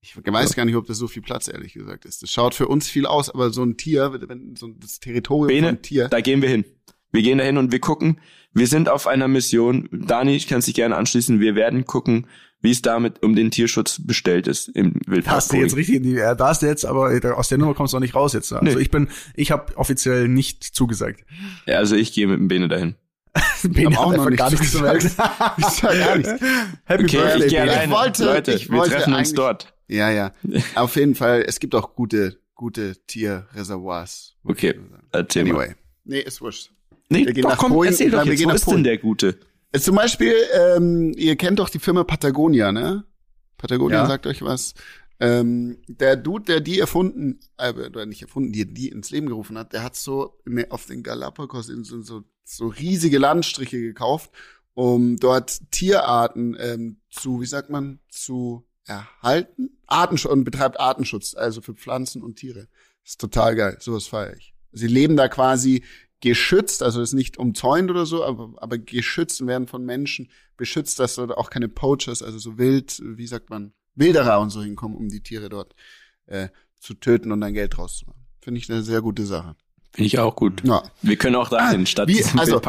Ich weiß gar nicht, ob das so viel Platz ehrlich gesagt ist. Das schaut für uns viel aus, aber so ein Tier, wenn so das Territorium Bene, von Tier. da gehen wir hin. Wir gehen da hin und wir gucken. Wir sind auf einer Mission. Dani, ich kann dich gerne anschließen. Wir werden gucken, wie es damit um den Tierschutz bestellt ist im Wildpark hast du jetzt richtig in die, äh, da hast du jetzt, aber äh, aus der Nummer kommst du auch nicht raus jetzt. ne? Also Nee. ich bin, ich habe offiziell nicht zugesagt. Ja, also ich gehe mit dem Bene dahin. <laughs> Bene auch hat noch nicht gar nichts melden. <laughs> Ich sag gar nichts. Happy Okay, Birthday, ich Bene. alleine. wollte- Leute, ich wir wollte treffen uns dort. Ja, ja. <laughs> Auf jeden Fall, es gibt auch gute, gute Tierreservoirs. Okay, ich erzähl mal. Anyway. Nee, ist wurscht. Nee, Wir gehen doch, nach komm, Polen. erzähl doch wir jetzt, gehen wo ist denn Polen. der Gute? Äh, Zum Beispiel, ähm, ihr kennt doch die Firma Patagonia, ne? Patagonia Ja. sagt euch was. Ähm, der Dude, der die erfunden, äh, oder nicht erfunden, die die ins Leben gerufen hat, der hat so ne, auf den Galapagos-Inseln so, so riesige Landstriche gekauft, um dort Tierarten ähm, zu, wie sagt man, zu erhalten. Artenschutz und betreibt Artenschutz, also für Pflanzen und Tiere. ist total geil. Sowas feiere ich. Sie leben da quasi geschützt, also ist nicht umzäunt oder so, aber, aber geschützt und werden von Menschen beschützt, dass dort auch keine Poachers, also so wild, wie sagt man, Wilderer und so hinkommen, um die Tiere dort äh, zu töten und dann Geld draus zu machen. Finde ich eine sehr gute Sache. Finde ich auch gut. Ja. Wir können auch dahin, Ah, statt wie- also-.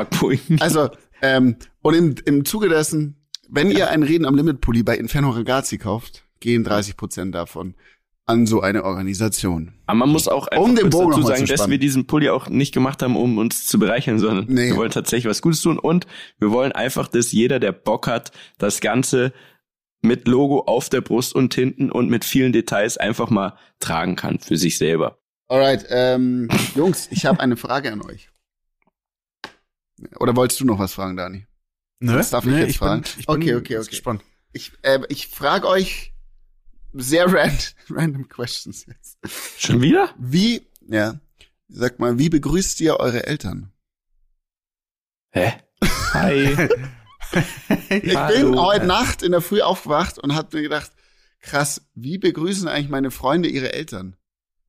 Also, ähm, und im, im Zuge dessen, wenn ihr einen Reden am Limit Pulli bei Inferno Ragazzi kauft, gehen 30 Prozent davon an so eine Organisation. Aber man muss auch einfach Um den Bogen dazu sagen, dass wir diesen Pulli auch nicht gemacht haben, um uns zu bereichern, sondern Nee. wir wollen tatsächlich was Gutes tun und wir wollen einfach, dass jeder, der Bock hat, das Ganze mit Logo auf der Brust und hinten und mit vielen Details einfach mal tragen kann für sich selber. Alright, ähm, <laughs> Jungs, ich habe eine Frage an euch. Oder wolltest du noch was fragen, Dani? Nö, Das darf ich nee, jetzt ich fragen? Bin, ich bin Okay, okay, okay. gespannt. Ich, äh, ich frage euch sehr ran <laughs> random questions jetzt. Schon wieder? Wie, ja, sag mal, wie begrüßt ihr eure Eltern? Hä? Hi. <laughs> Ich Hallo. bin heute Nacht in der Früh aufgewacht und hab mir gedacht, krass, wie begrüßen eigentlich meine Freunde ihre Eltern?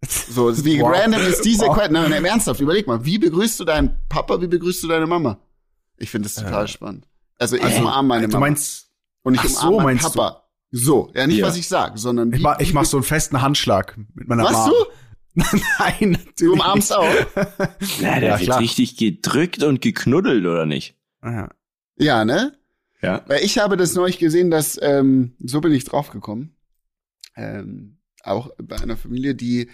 So, <laughs> wie wow. random ist diese wow. Question? Nein, nein, ernsthaft, überleg mal, wie begrüßt du deinen Papa, wie begrüßt du deine Mama? Ich finde das total äh. spannend. Also ich also, umarme meine Mama. Du meinst, und ich umarme so, meinen Papa. Du? So, ja, nicht ja. was ich sag, sondern wie, ich mach, ich mach so einen festen Handschlag mit meiner Mama. Was du? <laughs> Nein, natürlich. Du umarmst auch. <laughs> Ja, der ja, wird klar. richtig gedrückt und geknuddelt, oder nicht? Ja. ja, ne? Ja. Weil ich habe das neulich gesehen, dass, ähm, so bin ich draufgekommen. Ähm, auch bei einer Familie, die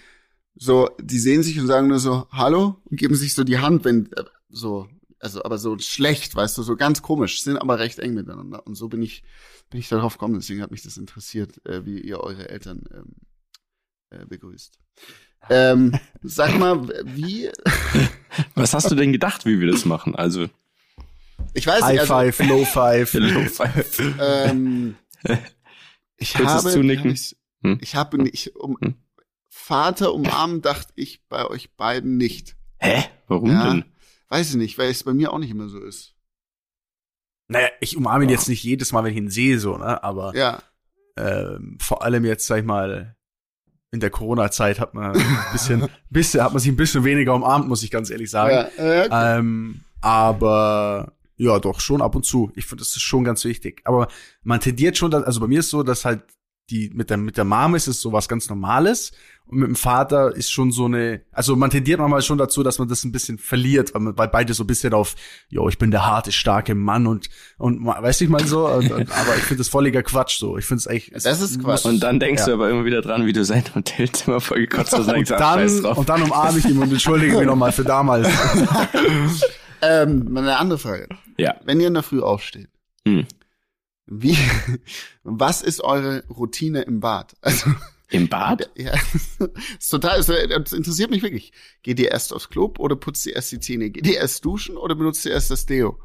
so, die sehen sich und sagen nur so, hallo, und geben sich so die Hand, wenn, äh, so, also, aber so schlecht, weißt du, so ganz komisch, sind aber recht eng miteinander. Und so bin ich, bin ich darauf gekommen, deswegen hat mich das interessiert, äh, wie ihr eure Eltern ähm, äh, begrüßt. Ähm, sag mal, wie. <laughs> Was hast du denn gedacht, wie wir das machen? Also. Ich weiß nicht. High also, Five, Low Five. <laughs> Low Five. ähm, <laughs> ich habe, zunicken? Ich, hm? ich habe nicht, um, hm? Vater umarmen dachte ich bei euch beiden nicht. Hä? Warum ja, denn? Weiß ich nicht, weil es bei mir auch nicht immer so ist. Naja, ich umarme ihn jetzt nicht jedes Mal, wenn ich ihn sehe, so, ne? Aber ja. ähm, vor allem jetzt, sag ich mal, in der Corona-Zeit hat man <laughs> ein bisschen, bisschen, hat man sich ein bisschen weniger umarmt, muss ich ganz ehrlich sagen. Ja, okay. ähm, aber ja, doch, schon ab und zu. Ich finde, das ist schon ganz wichtig. Aber man tendiert schon, dass, also bei mir ist so, dass halt die mit der mit der Mom ist es so was ganz Normales und mit dem Vater ist schon so eine also man tendiert manchmal schon dazu dass man das ein bisschen verliert weil, man, weil beide so ein bisschen auf jo ich bin der harte starke Mann und und weiß ich mal so und, und, aber ich finde das volliger Quatsch so. Ich finde es eigentlich das ist Quatsch. Und dann denkst ja. du aber immer wieder dran wie du sein Hotelzimmer vollgekotzt hast und, dann, und dann umarme ich ihn und entschuldige mich nochmal für damals. <laughs> Ähm, eine andere Frage. Ja. Wenn ihr in der Früh aufsteht hm wie, <laughs> was ist eure Routine im Bad? <laughs> Also, Im Bad? <laughs> Ja, ist total, das interessiert mich wirklich. Geht ihr erst aufs Klo oder putzt ihr erst die Zähne? Geht ihr erst duschen oder benutzt ihr erst das Deo?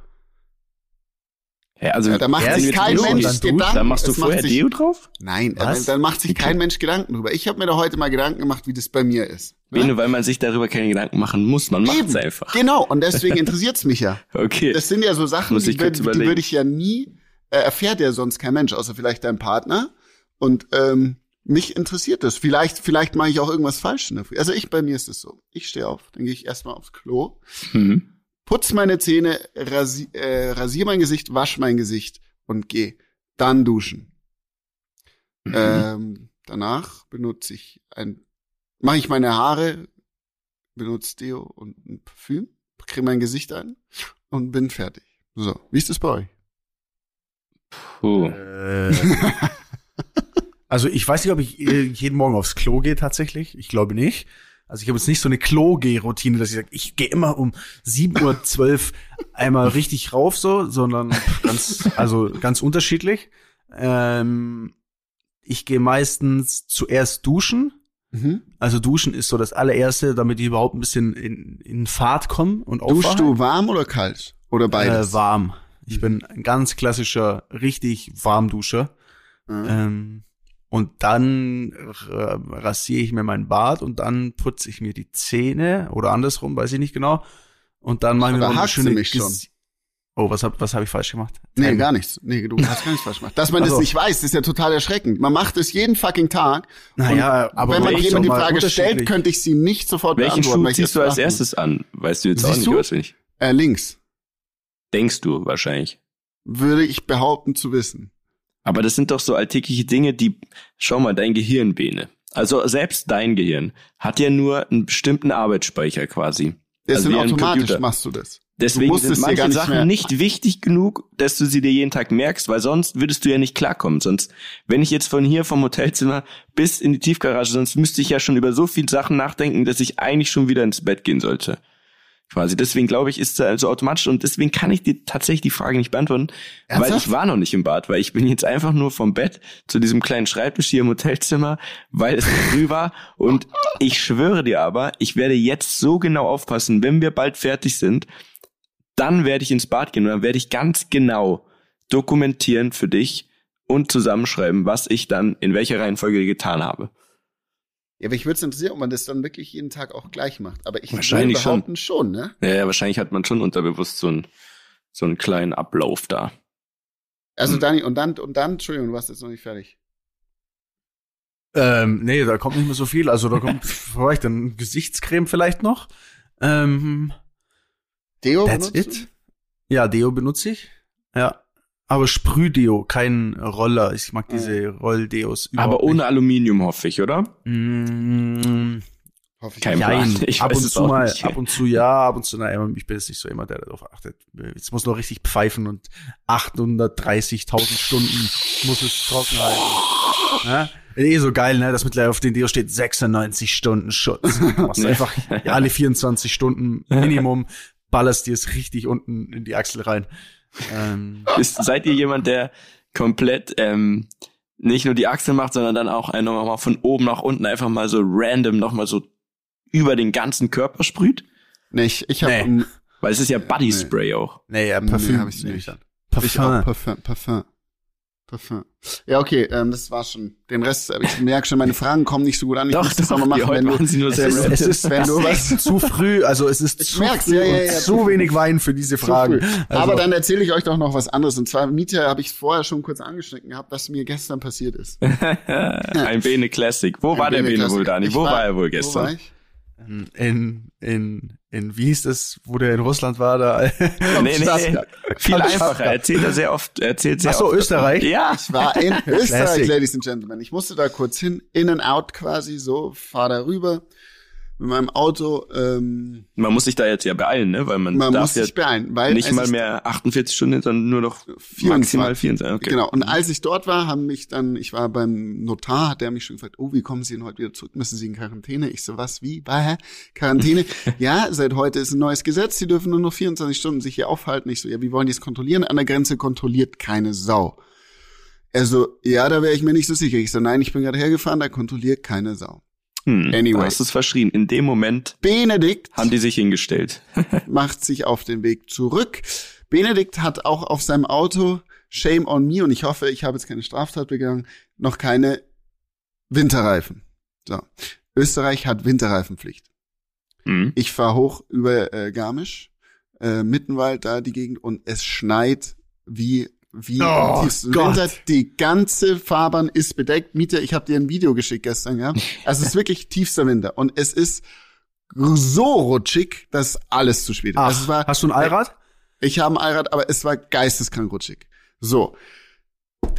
Ja, also ja, da macht sich kein Deo Mensch Gedanken. Dann machst du vorher sich, Deo drauf? Nein, Was? dann macht sich kein Mensch Gedanken drüber. Ich habe mir da heute mal Gedanken gemacht, wie das bei mir ist. Ne? Bene, weil man sich darüber keine Gedanken machen muss, man macht es einfach. Genau, und deswegen interessiert's mich ja. Okay. Das sind ja so Sachen, die, die würde ich ja nie äh, erfährt ja sonst kein Mensch, außer vielleicht dein Partner. Und ähm, mich interessiert das. Vielleicht, vielleicht mache ich auch irgendwas falsch in der Früh. Also ich, bei mir ist es so. Ich stehe auf, dann gehe ich erstmal aufs Klo, mhm. putz meine Zähne, rasi äh, rasier mein Gesicht, wasch mein Gesicht und gehe dann duschen. Mhm. Ähm, danach benutze ich ein, mache ich meine Haare, benutze Deo und ein Parfüm, creme mein Gesicht ein und bin fertig. So, wie ist das bei euch? Puh. Äh, <laughs> also ich weiß nicht, ob ich äh, jeden Morgen aufs Klo gehe tatsächlich. Ich glaube nicht. Also ich habe jetzt nicht so eine Klo-Geh-Routine, dass ich sage, ich gehe immer um 7.12 Uhr <laughs> einmal richtig rauf so, sondern ganz, also ganz unterschiedlich. Ähm, ich gehe meistens zuerst duschen. Mhm. Also duschen ist so das allererste, damit ich überhaupt ein bisschen in, in Fahrt komme und aufwache. Duschst du warm oder kalt? Oder beides? Äh, warm. Ich bin ein ganz klassischer, richtig Warmduscher. Mhm. Ähm, und dann rasiere ich mir meinen Bart und dann putze ich mir die Zähne oder andersrum, weiß ich nicht genau. Und dann mache ich mir noch eine schöne mich schon. Oh, was hab, was hab ich falsch gemacht? Nee, gar nichts. Nee, du hast gar nichts falsch gemacht. Dass man also. das nicht weiß, ist ja total erschreckend. Man macht es jeden fucking Tag. Naja, aber wenn man jemand die Frage stellt, könnte ich sie nicht sofort Welchen beantworten. Welchen Schuh ziehst du als erstes an? Weißt du jetzt Siehst auch nicht, was ich? Äh, links. Denkst du wahrscheinlich. Würde ich behaupten zu wissen. Aber das sind doch so alltägliche Dinge, die, schau mal, dein Gehirn, Bene. Also selbst dein Gehirn hat ja nur einen bestimmten Arbeitsspeicher quasi. Deswegen also automatisch machst du das. Deswegen du sind manche nicht Sachen mehr. nicht wichtig genug, dass du sie dir jeden Tag merkst, weil sonst würdest du ja nicht klarkommen. Sonst, wenn ich jetzt von hier vom Hotelzimmer bis in die Tiefgarage, sonst müsste ich ja schon über so viele Sachen nachdenken, dass ich eigentlich schon wieder ins Bett gehen sollte quasi. Deswegen glaube ich, ist es also automatisch und deswegen kann ich dir tatsächlich die Frage nicht beantworten, Ernsthaft? weil ich war noch nicht im Bad, weil ich bin jetzt einfach nur vom Bett zu diesem kleinen Schreibtisch hier im Hotelzimmer, weil es früh war und ich schwöre dir aber, ich werde jetzt so genau aufpassen, wenn wir bald fertig sind, dann werde ich ins Bad gehen und dann werde ich ganz genau dokumentieren für dich und zusammenschreiben, was ich dann in welcher Reihenfolge getan habe. Ja, aber ich würde es interessieren, ob man das dann wirklich jeden Tag auch gleich macht. Aber ich wahrscheinlich würde behaupten schon. schon, ne? Ja, ja, wahrscheinlich hat man schon unterbewusst so einen, so einen kleinen Ablauf da. Also hm. Dani, und dann, und dann, Entschuldigung, du warst jetzt noch nicht fertig. Ähm, nee, da kommt nicht mehr so viel. Also da kommt <laughs> vielleicht dann Gesichtscreme vielleicht noch. Ähm, Deo that's benutzt it. Ja, Deo benutze ich. Ja. Aber Sprühdeo, kein Roller. Ich mag diese Rolldeos überhaupt Aber ohne Aluminium, hoffe ich, oder? nicht. Mm, Hoffe ich Kein nicht. Plan. Nein, <laughs> Ich ab weiß und es zu auch mal, nicht. ab und zu ja, ab und zu nein. Ich bin jetzt nicht so immer der, der darauf achtet. Jetzt muss noch richtig pfeifen und 830.000 Stunden muss es trocken halten. Ja? Eh so geil, ne, dass mittlerweile auf den Deo steht 96 Stunden Schutz. <laughs> Du machst einfach alle 24 Stunden Minimum, ballerst dir es richtig unten in die Achsel rein. Ähm, Ist, seid ihr jemand, der komplett ähm, nicht nur die Achsel macht, sondern dann auch einfach mal von oben nach unten einfach mal so random nochmal so über den ganzen Körper sprüht? Nicht. Ich habe Nee. Weil es ist ja Body Spray auch. nee, ja, Nee, Parfüm hab ich nehme nicht. dann. ich auch Parfum, Parfum. Parfum. Ja, okay, ähm, das war schon. Den Rest, äh, ich merke schon, meine Fragen kommen nicht so gut an. Ich Doch, muss das doch, aber machen, wenn du, sie nur Es ist, es ist wenn du <laughs> was zu früh, also es ist Ich zu merk's, früh ja, ja, ja, zu wenig Wein für diese Fragen. Also, Aber dann erzähle ich euch doch noch was anderes. Und zwar, Mietja habe ich vorher schon kurz angeschnitten gehabt, was mir gestern passiert ist. <laughs> Ein Bene Classic. Wo war der Bene wohl, Dani? Wo war- war er wohl gestern? In, in, in, wie hieß das, wo der in Russland war, da? Nee, nee, viel einfacher. Er erzählt er sehr oft, er erzählt sehr Ach so, oft. Österreich? Ja. Ich war in Österreich. Ladies and Gentlemen. Ich musste da kurz hin, in and out quasi, so, fahr da rüber mit meinem Auto. Ähm, Man muss sich da jetzt ja beeilen, ne? Weil man, man darf muss sich beeilen, weil nicht mal mehr 48 Stunden, sondern nur noch 24. maximal 24. Okay. Genau. Und als ich dort war, haben mich dann, ich war beim Notar, hat der mich schon gefragt, oh, wie kommen Sie denn heute wieder zurück? Müssen Sie in Quarantäne? Ich so, was, wie? Bah? Quarantäne? <laughs> ja, seit heute ist ein neues Gesetz, Sie dürfen nur noch 24 Stunden sich hier aufhalten. Ich so, ja, wie wollen die es kontrollieren? An der Grenze kontrolliert keine Sau. Er so, ja, da wäre ich mir nicht so sicher. Ich so, nein, ich bin gerade hergefahren, da kontrolliert keine Sau. Hm, Anyway. Du hast es verschrien. In dem Moment Benedikt haben die sich hingestellt. <laughs> macht sich auf den Weg zurück. Benedikt hat auch auf seinem Auto Shame on me und ich hoffe, ich habe jetzt keine Straftat begangen, noch keine Winterreifen. So. Österreich hat Winterreifenpflicht. Hm. Ich fahre hoch über äh, Garmisch, äh, Mittenwald, da die Gegend und es schneit wie wie Oh Gott. Winter. Die ganze Fahrbahn ist bedeckt. Mieter, ich habe dir ein Video geschickt gestern, ja. Also es ist wirklich tiefster Winter und es ist so rutschig, dass alles zu spät ist. Ach, also war, hast du ein Allrad? ich habe ein Allrad, aber es war geisteskrank rutschig. So.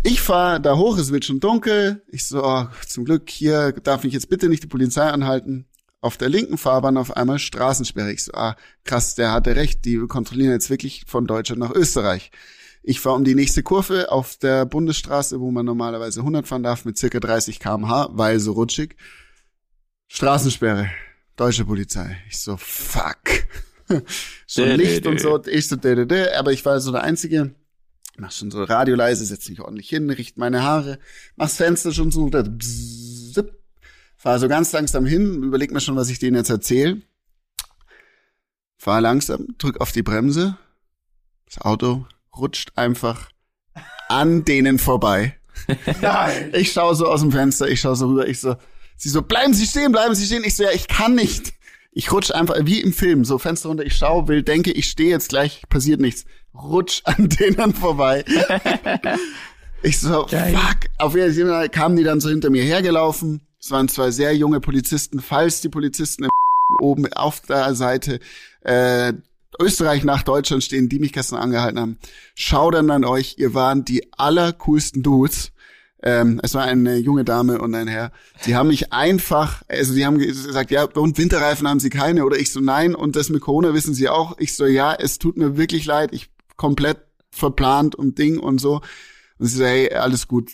Ich fahre da hoch, es wird schon dunkel. Ich so, oh, zum Glück, hier darf mich jetzt bitte nicht die Polizei anhalten. Auf der linken Fahrbahn auf einmal Straßensperre. Ich so, ah, krass, der hatte recht, die kontrollieren jetzt wirklich von Deutschland nach Österreich. Ich fahre um die nächste Kurve auf der Bundesstraße, wo man normalerweise 100 fahren darf, mit circa 30 kmh, weil so rutschig. Straßensperre. Deutsche Polizei. Ich so, fuck. <laughs> so Licht und so. Ich so, dä, dä, dä. aber ich war so der Einzige. Mach schon so Radio leise, setz mich ordentlich hin, richt meine Haare, mach's Fenster schon so, zipp. fahr so ganz langsam hin, überleg mir schon, was ich denen jetzt erzähle. Fahr langsam, drück auf die Bremse. Das Auto rutscht einfach an denen vorbei. Nein. Ich schaue so aus dem Fenster, ich schaue so rüber, ich so, sie so, bleiben Sie stehen, bleiben Sie stehen. Ich so, ja, ich kann nicht. Ich rutsch einfach, wie im Film, so Fenster runter, ich schaue, will, denke, ich stehe jetzt gleich, passiert nichts. Rutsch an <laughs> denen vorbei. ich so, Geil. fuck. Auf jeden Fall kamen die dann so hinter mir hergelaufen. Es waren zwei sehr junge Polizisten, falls die Polizisten im <laughs> oben auf der Seite äh, Österreich nach Deutschland stehen, die mich gestern angehalten haben. Schaudern an euch, ihr waren die allercoolsten Dudes. Ähm, es war eine junge Dame und ein Herr. Die haben mich einfach, also die haben gesagt, ja, und Winterreifen haben sie keine. Oder ich so, nein, und das mit Corona wissen sie auch. Ich so, ja, es tut mir wirklich leid, ich komplett verplant und Ding und so. Und sie so, hey, alles gut.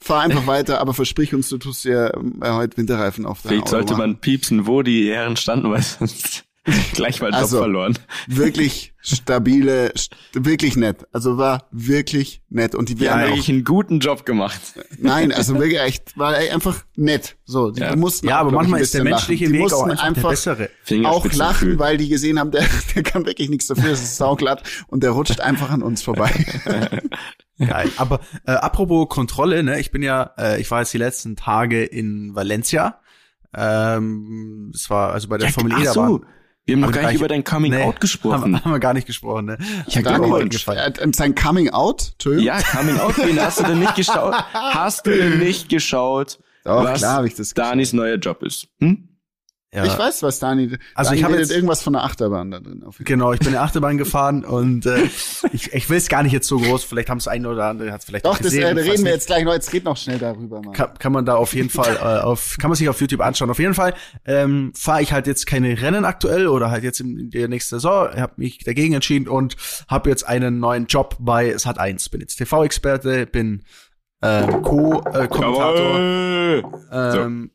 Fahr einfach <laughs> weiter, aber versprich uns, du tust dir äh, heute Winterreifen auf dein Vielleicht Auto sollte machen. man piepsen, wo die Herren standen, weil sonst <laughs> gleich mal Job Also, verloren. <laughs> wirklich stabile, st wirklich nett. Also war wirklich nett. Und die werden eigentlich einen guten Job gemacht. nein, also <laughs> wirklich echt, war einfach nett. So, die Ja. mussten Ja, auch, aber manchmal ist der menschliche lachen. Die Weg auch mussten einfach, der bessere. auch lachen, weil die gesehen haben, der, der kann wirklich nichts dafür, es ist sauglatt und der rutscht einfach an uns vorbei. Geil. Aber äh, apropos Kontrolle, ne, ich bin ja, äh, ich war jetzt die letzten Tage in Valencia. Ähm, es war also bei der Formel E ach da so, waren- wir haben noch gar nicht über dein Coming Nee, Out gesprochen. Haben, haben wir gar nicht gesprochen, ne? Ich hab wollte gefallen. Er hat sein Coming Out, Entschuldigung. Ja, Coming Out, wen hast du denn nicht geschaut? <laughs> Hast du denn nicht geschaut? Doch, was klar ich das Danis neuer Job ist. Hm? Ja. Ich weiß, was Dani. Also Dani ich habe jetzt irgendwas von der Achterbahn da drin. genau, ich bin der Achterbahn gefahren <laughs> und äh, ich, ich will es gar nicht jetzt so groß. Vielleicht haben es ein oder andere hat vielleicht Doch, gesehen, das äh, reden wir jetzt gleich noch. Jetzt geht noch schnell darüber. Mann. Kann, kann man da auf jeden Fall <laughs> äh, auf kann man sich auf YouTube anschauen. Auf jeden Fall ähm, fahre ich halt jetzt keine Rennen aktuell oder halt jetzt in der nächsten Saison. Ich habe mich dagegen entschieden und habe jetzt einen neuen Job bei Es hat eins. Bin jetzt TV-Experte, bin ähm, Co-Kommentator. Äh, ähm, so und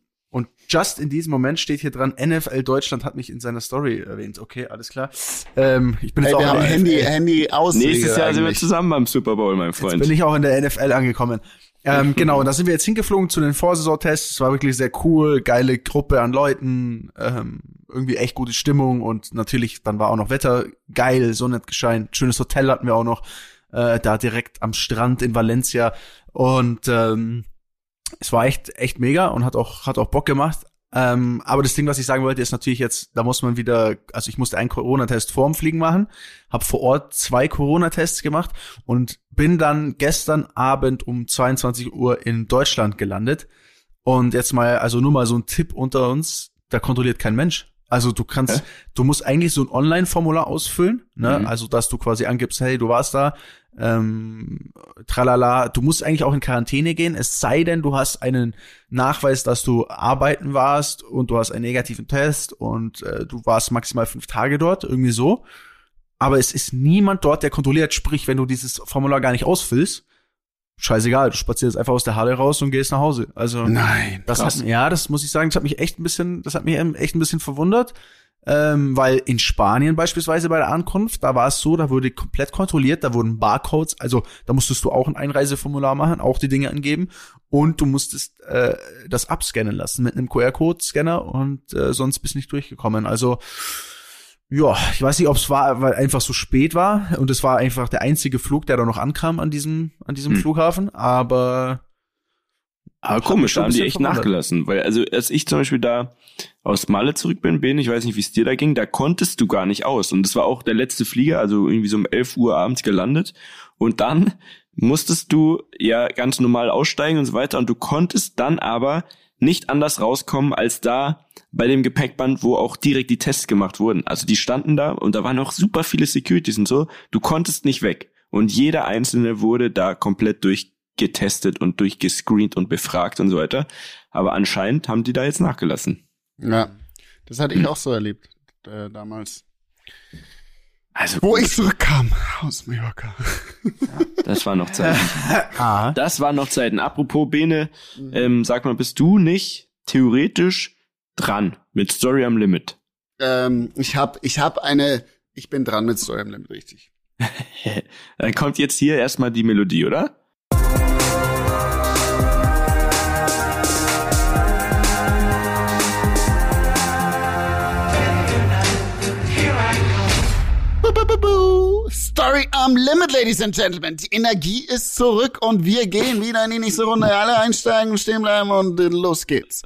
just in diesem Moment steht hier dran, NFL Deutschland hat mich in seiner Story erwähnt. Okay, alles klar. Ähm, ich bin jetzt hey, auch wir haben Handy, Handy aus. Nächstes Jahr sind wir zusammen beim Super Bowl, mein Freund. Jetzt bin ich auch in der NFL angekommen. Ähm, <laughs> genau, und da sind wir jetzt hingeflogen zu den Vorsaisontests. Es war wirklich sehr cool, geile Gruppe an Leuten, ähm, irgendwie echt gute Stimmung und natürlich, dann war auch noch Wetter geil, Sonne hat gescheint, schönes Hotel hatten wir auch noch, äh, da direkt am Strand in Valencia und ähm, es war echt, echt mega und hat auch, hat auch Bock gemacht. Ähm, aber das Ding, was ich sagen wollte, ist natürlich jetzt, da muss man wieder, also ich musste einen Corona-Test vorm Fliegen machen, habe vor Ort zwei Corona-Tests gemacht und bin dann gestern Abend um 22 Uhr in Deutschland gelandet. Und jetzt mal, also nur mal so ein Tipp unter uns, da kontrolliert kein Mensch. Also du kannst, Hä? du musst eigentlich so ein Online-Formular ausfüllen, ne? Mhm. Also dass du quasi angibst, hey, du warst da, ähm, tralala, du musst eigentlich auch in Quarantäne gehen, es sei denn, du hast einen Nachweis, dass du arbeiten warst und du hast einen negativen Test und äh, du warst maximal fünf Tage dort, irgendwie so. Aber es ist niemand dort, der kontrolliert, sprich, wenn du dieses Formular gar nicht ausfüllst, scheißegal, du spazierst einfach aus der Halle raus und gehst nach Hause. Also nein, das krass. hat ja, das muss ich sagen, das hat mich echt ein bisschen, das hat mich echt ein bisschen verwundert, ähm, weil in Spanien beispielsweise bei der Ankunft, da war es so, da wurde komplett kontrolliert, da wurden Barcodes, also da musstest du auch ein Einreiseformular machen, auch die Dinge angeben und du musstest äh, das abscannen lassen mit einem QR-Code-Scanner und äh, sonst bist nicht durchgekommen. Also ja, ich weiß nicht, ob es war, weil einfach so spät war und es war einfach der einzige Flug, der da noch ankam an diesem an diesem hm. Flughafen, aber aber komisch, da haben die echt verwundert. nachgelassen, weil also als ich zum Beispiel da aus Malle zurück bin, bin, ich weiß nicht, wie es dir da ging, da konntest du gar nicht aus und das war auch der letzte Flieger, also irgendwie so um 11 Uhr abends gelandet und dann musstest du ja ganz normal aussteigen und so weiter und du konntest dann aber nicht anders rauskommen als da bei dem Gepäckband, wo auch direkt die Tests gemacht wurden. Also die standen da und da waren auch super viele Securities und so. Du konntest nicht weg. Und jeder einzelne wurde da komplett durchgetestet und durchgescreent und befragt und so weiter. Aber anscheinend haben die da jetzt nachgelassen. Ja, das hatte ich auch so erlebt äh, damals. Also wo ich zurückkam aus Mallorca. Ja, das war noch Zeiten. <laughs> ah. Das waren noch Zeiten. Apropos Bene, ähm, sag mal, bist du nicht theoretisch dran mit Story am Limit? Ähm, ich hab, ich hab eine, ich bin dran mit Story am Limit, richtig. <laughs> Dann kommt jetzt hier erstmal die Melodie, oder? Story am Limit, Ladies and Gentlemen. Die Energie ist zurück und wir gehen wieder in die nächste Runde. Alle einsteigen, stehen bleiben und los geht's.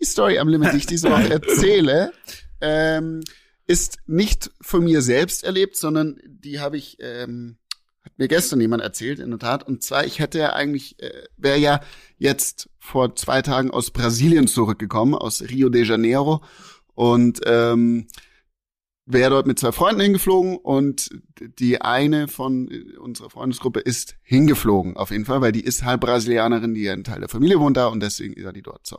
Die Story am Limit, die ich diese Woche <laughs> erzähle, ähm, ist nicht von mir selbst erlebt, sondern die habe ich, ähm, hat mir gestern jemand erzählt, in der Tat. Und zwar, ich hätte ja eigentlich, äh, wäre ja jetzt vor zwei Tagen aus Brasilien zurückgekommen, aus Rio de Janeiro. Und ähm, wäre dort mit zwei Freunden hingeflogen und die eine von unserer Freundesgruppe ist hingeflogen, auf jeden Fall, weil die ist halb Brasilianerin, die ja ein Teil der Familie wohnt da und deswegen ist er die dort so.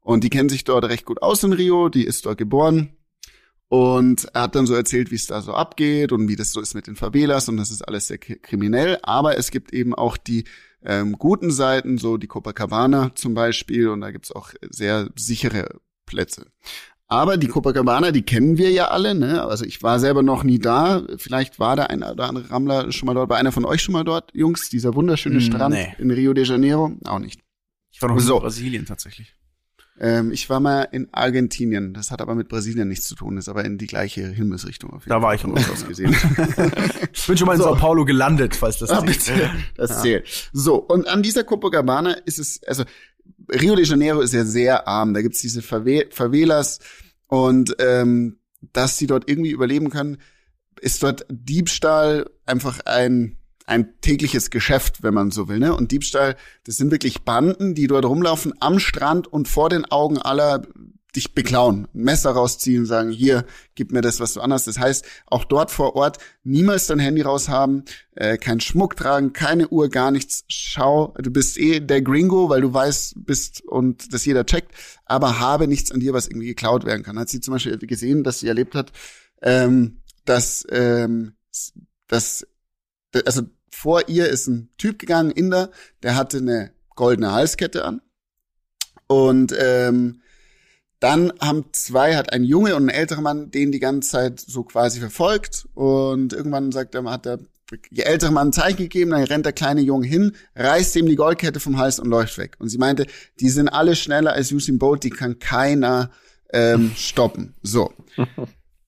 Und die kennen sich dort recht gut aus in Rio, die ist dort geboren und er hat dann so erzählt, wie es da so abgeht und wie das so ist mit den Favelas und das ist alles sehr kriminell, aber es gibt eben auch die ähm, guten Seiten, so die Copacabana zum Beispiel und da gibt's auch sehr sichere Plätze. Aber die Copacabana, die kennen wir ja alle, ne? Also ich war selber noch nie da. Vielleicht war da ein oder andere Rammler schon mal dort. War einer von euch schon mal dort, Jungs? Dieser wunderschöne Strand nee. in Rio de Janeiro? Auch nicht. Ich war noch so. in Brasilien tatsächlich. Ähm, ich war mal in Argentinien. Das hat aber mit Brasilien nichts zu tun, ist aber in die gleiche Himmelsrichtung. Auf jeden da war ich auch aus gesehen. ich bin schon mal in so. Sao Paulo gelandet, falls das ah, zählt. <laughs> Das ja. zählt. So, und an dieser Copacabana ist es, also Rio de Janeiro ist ja sehr arm. Da gibt's diese Favelas und ähm, dass sie dort irgendwie überleben können, ist dort Diebstahl einfach ein ein tägliches Geschäft, wenn man so will. Ne? Und Diebstahl, das sind wirklich Banden, die dort rumlaufen am Strand und vor den Augen aller dich beklauen, ein Messer rausziehen, sagen, hier, gib mir das, was du anders. Das heißt, auch dort vor Ort niemals dein Handy raushaben, äh, kein Schmuck tragen, keine Uhr, gar nichts. Schau, du bist eh der Gringo, weil du weißt bist und das jeder checkt, aber habe nichts an dir, was irgendwie geklaut werden kann. Hat sie zum Beispiel gesehen, dass sie erlebt hat, ähm, dass, ähm, dass, also vor ihr ist ein Typ gegangen, Inder, der hatte eine goldene Halskette an. Und ähm, dann haben zwei, hat ein Junge und ein älterer Mann den die ganze Zeit so quasi verfolgt. Und irgendwann sagt er, hat der ältere Mann ein Zeichen gegeben, dann rennt der kleine Junge hin, reißt ihm die Goldkette vom Hals und läuft weg. Und sie meinte, die sind alle schneller als Usain Bolt, die kann keiner ähm, <laughs> stoppen. So.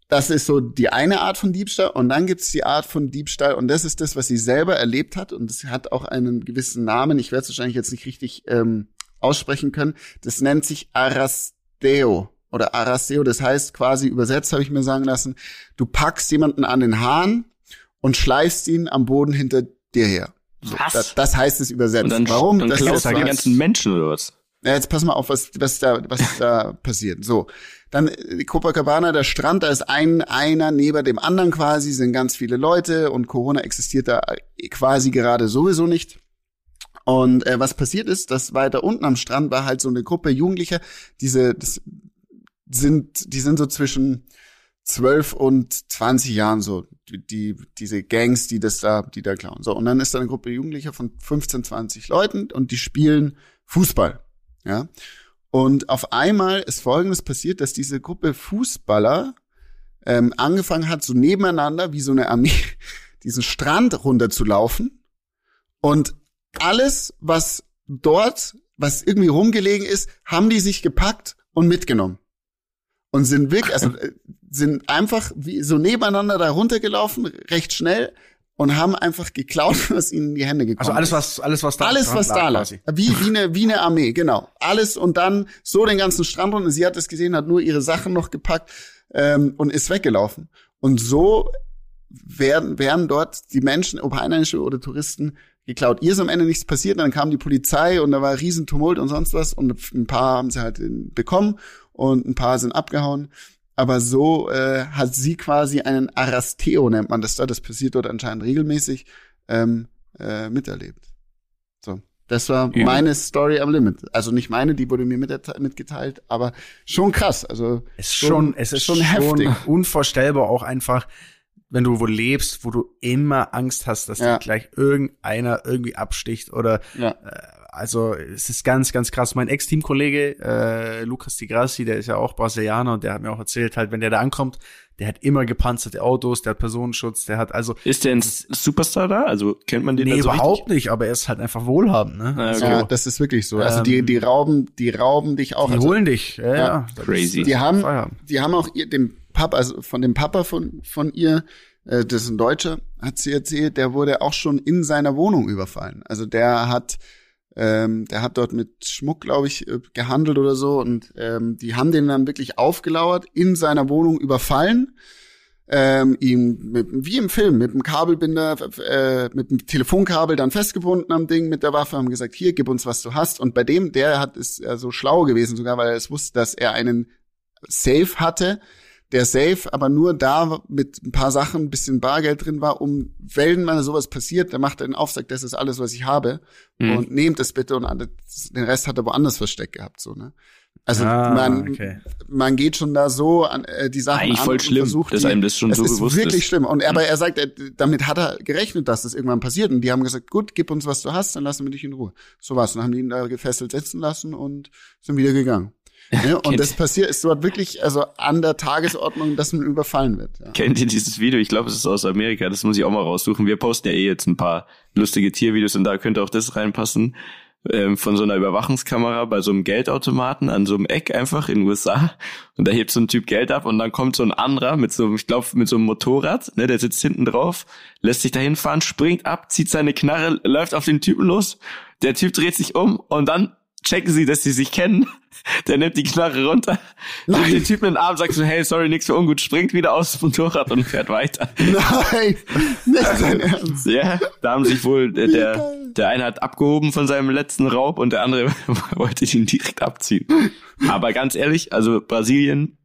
Das ist so die eine Art von Diebstahl. Und dann gibt's die Art von Diebstahl. Und das ist das, was sie selber erlebt hat. Und es hat auch einen gewissen Namen. Ich werde es wahrscheinlich jetzt nicht richtig ähm, aussprechen können. Das nennt sich Arasteo oder Arasteo. Das heißt quasi übersetzt, habe ich mir sagen lassen, du packst jemanden an den Haaren und schleifst ihn am Boden hinter dir her. So, Was? Das, das heißt es übersetzt. Und dann, Warum? Dann das klaust ist du die ganzen Menschen oder was? ja, jetzt pass mal auf, was, was da, was <laughs> da passiert. So. Dann äh, Copacabana, der Strand, da ist ein, einer neben dem anderen quasi, sind ganz viele Leute und Corona existiert da äh, quasi gerade sowieso nicht. Und äh, was passiert ist, dass weiter unten am Strand war halt so eine Gruppe Jugendlicher, diese, das sind, die sind so zwischen 12 und 20 Jahren so, die, diese Gangs, die das da, die da klauen. So, und dann ist da eine Gruppe Jugendlicher von 15, 20 Leuten und die spielen Fußball. Ja. Und auf einmal ist Folgendes passiert, dass diese Gruppe Fußballer ähm, angefangen hat, so nebeneinander wie so eine Armee <laughs> diesen Strand runterzulaufen und alles, was dort, was irgendwie rumgelegen ist, haben die sich gepackt und mitgenommen. Und sind wirklich, also <laughs> äh, sind einfach wie so nebeneinander da runtergelaufen, recht schnell, und haben einfach geklaut, <laughs> was ihnen in die Hände gekommen Also alles, ist. was, alles, was da am Alles, was da lag. quasi. Wie, wie, eine, wie eine Armee, genau. Alles und dann so den ganzen Strand runter. Sie hat es gesehen, hat nur ihre Sachen noch gepackt ähm, und ist weggelaufen. Und so werden, werden dort die Menschen, ob Einheimische oder Touristen, geklaut. Ihr ist am Ende nichts passiert, dann kam die Polizei und da war riesen Tumult und sonst was und ein paar haben sie halt bekommen und ein paar sind abgehauen. Aber so äh, hat sie quasi einen Arasteo, nennt man das da, das passiert dort anscheinend regelmäßig, ähm, äh, miterlebt. So, das war Übel. meine Story am Limit. Also nicht meine, die wurde mir mit, mitgeteilt, aber schon krass. Also Es ist schon, es ist schon, heftig. unvorstellbar auch einfach, wenn du wo lebst, wo du immer Angst hast, dass Ja. dir gleich irgendeiner irgendwie absticht oder Ja. äh, also es ist ganz, ganz krass. Mein Ex-Teamkollege äh, Lucas Di Grassi, der ist ja auch Brasilianer und der hat mir auch erzählt, halt, wenn der da ankommt, der hat immer gepanzerte Autos, der hat Personenschutz, der hat also Ist der ein Superstar da? Also kennt man den nee, da so überhaupt richtig? nicht, aber er ist halt einfach wohlhabend, ne? Ah, Also. Ja, das ist wirklich so. Also die, Ähm, die rauben, die rauben dich auch. die Also holen dich, ja, ja. Das Crazy. ist- die haben, die haben auch ihr, dem Papa, also von dem Papa von, von ihr, äh, das ist ein Deutscher, hat sie erzählt, der wurde auch schon in seiner Wohnung überfallen. Also der hat, ähm, der hat dort mit Schmuck, glaube ich, äh, gehandelt oder so und ähm, die haben den dann wirklich aufgelauert, in seiner Wohnung überfallen, ähm, ihn mit, wie im Film mit dem Kabelbinder, äh, mit dem Telefonkabel dann festgebunden am Ding mit der Waffe, haben gesagt, hier, gib uns, was du hast. Und bei dem, der hat ist ja so schlau gewesen sogar, weil er es wusste, dass er einen Safe hatte, der Safe aber nur da mit ein paar Sachen, ein bisschen Bargeld drin war, um, wenn mal sowas passiert, dann macht er den Aufsag, das ist alles, was ich habe Mhm. und nehmt es bitte und alles- den Rest hat er woanders versteckt gehabt, so, ne? Also Ah, man, okay. man geht schon da so an äh, die Sachen Eigentlich an voll und schlimm, versucht dass die, einem das schon es so ist bewusst wirklich ist. schlimm. Und aber er sagt, er, damit hat er gerechnet, dass das irgendwann passiert. Und die haben gesagt, gut, gib uns, was du hast, dann lassen wir dich in Ruhe. So war's. Und dann haben die ihn da gefesselt sitzen lassen und sind wieder gegangen. Ja, <laughs> und das passiert, ist dort wirklich also an der Tagesordnung, dass man überfallen wird. Ja. Kennt ihr dieses Video? Ich glaube, es ist aus Amerika. Das muss ich auch mal raussuchen. Wir posten ja eh jetzt ein paar lustige Tiervideos und da könnte auch das reinpassen. Ähm, von so einer Überwachungskamera bei so einem Geldautomaten an so einem Eck einfach in den USA. Und da hebt so ein Typ Geld ab und dann kommt so ein anderer mit so, ich glaube, mit so einem Motorrad, ne, der sitzt hinten drauf, lässt sich dahin fahren, springt ab, zieht seine Knarre, läuft auf den Typen los. Der Typ dreht sich um und dann checken sie, dass sie sich kennen. <laughs> Der nimmt die Knarre runter, nimmt den Typen in den Arm, sagt so, hey, sorry, nix für ungut, springt wieder aus dem Motorrad und fährt weiter. Nein, nicht dein Ernst. Ja, da haben sich wohl, der, der, der eine hat abgehoben von seinem letzten Raub und der andere <laughs> wollte ihn direkt abziehen. Aber ganz ehrlich, also Brasilien,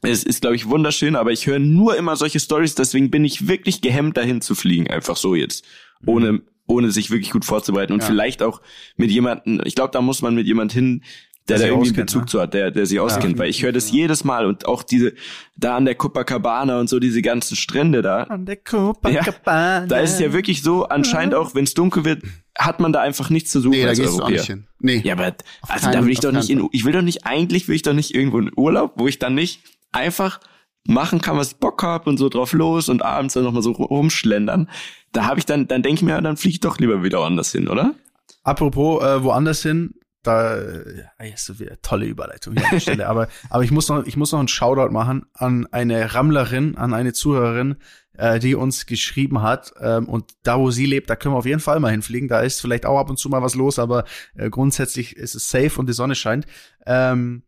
es ist, glaube ich, wunderschön, aber ich höre nur immer solche Stories, deswegen bin ich wirklich gehemmt, dahin zu fliegen, einfach so jetzt. Ohne, ohne sich wirklich gut vorzubereiten und Ja. vielleicht auch mit jemandem, ich glaube, da muss man mit jemand hin, der, Der da sich irgendwie einen auskennt, Bezug ne? zu hat, der, der sich auskennt, weil ich höre das jedes Mal und auch diese, da an der Copacabana und so diese ganzen Strände da, An der Copacabana. da ist es ja wirklich so, anscheinend auch, wenn es dunkel wird, hat man da einfach nichts zu suchen Nee, da als gehst du auch nicht hin. Nee. Ja, aber also keinen- da will ich doch nicht in, ich will doch nicht, eigentlich will ich doch nicht irgendwo in Urlaub, wo ich dann nicht einfach machen kann, was Bock hab und so drauf los und abends dann nochmal so rumschlendern. Da habe ich dann, dann denke ich mir, dann fliege ich doch lieber wieder woanders hin, oder? Apropos äh, woanders hin, da äh, ist so wieder tolle Überleitung hier an der <laughs> Stelle. aber aber ich muss noch ich muss noch einen Shoutout machen an eine Rammlerin, an eine Zuhörerin, äh, die uns geschrieben hat. Ähm, und da wo sie lebt, da können wir auf jeden Fall mal hinfliegen. Da ist vielleicht auch ab und zu mal was los, aber äh, grundsätzlich ist es safe und die Sonne scheint. Ähm,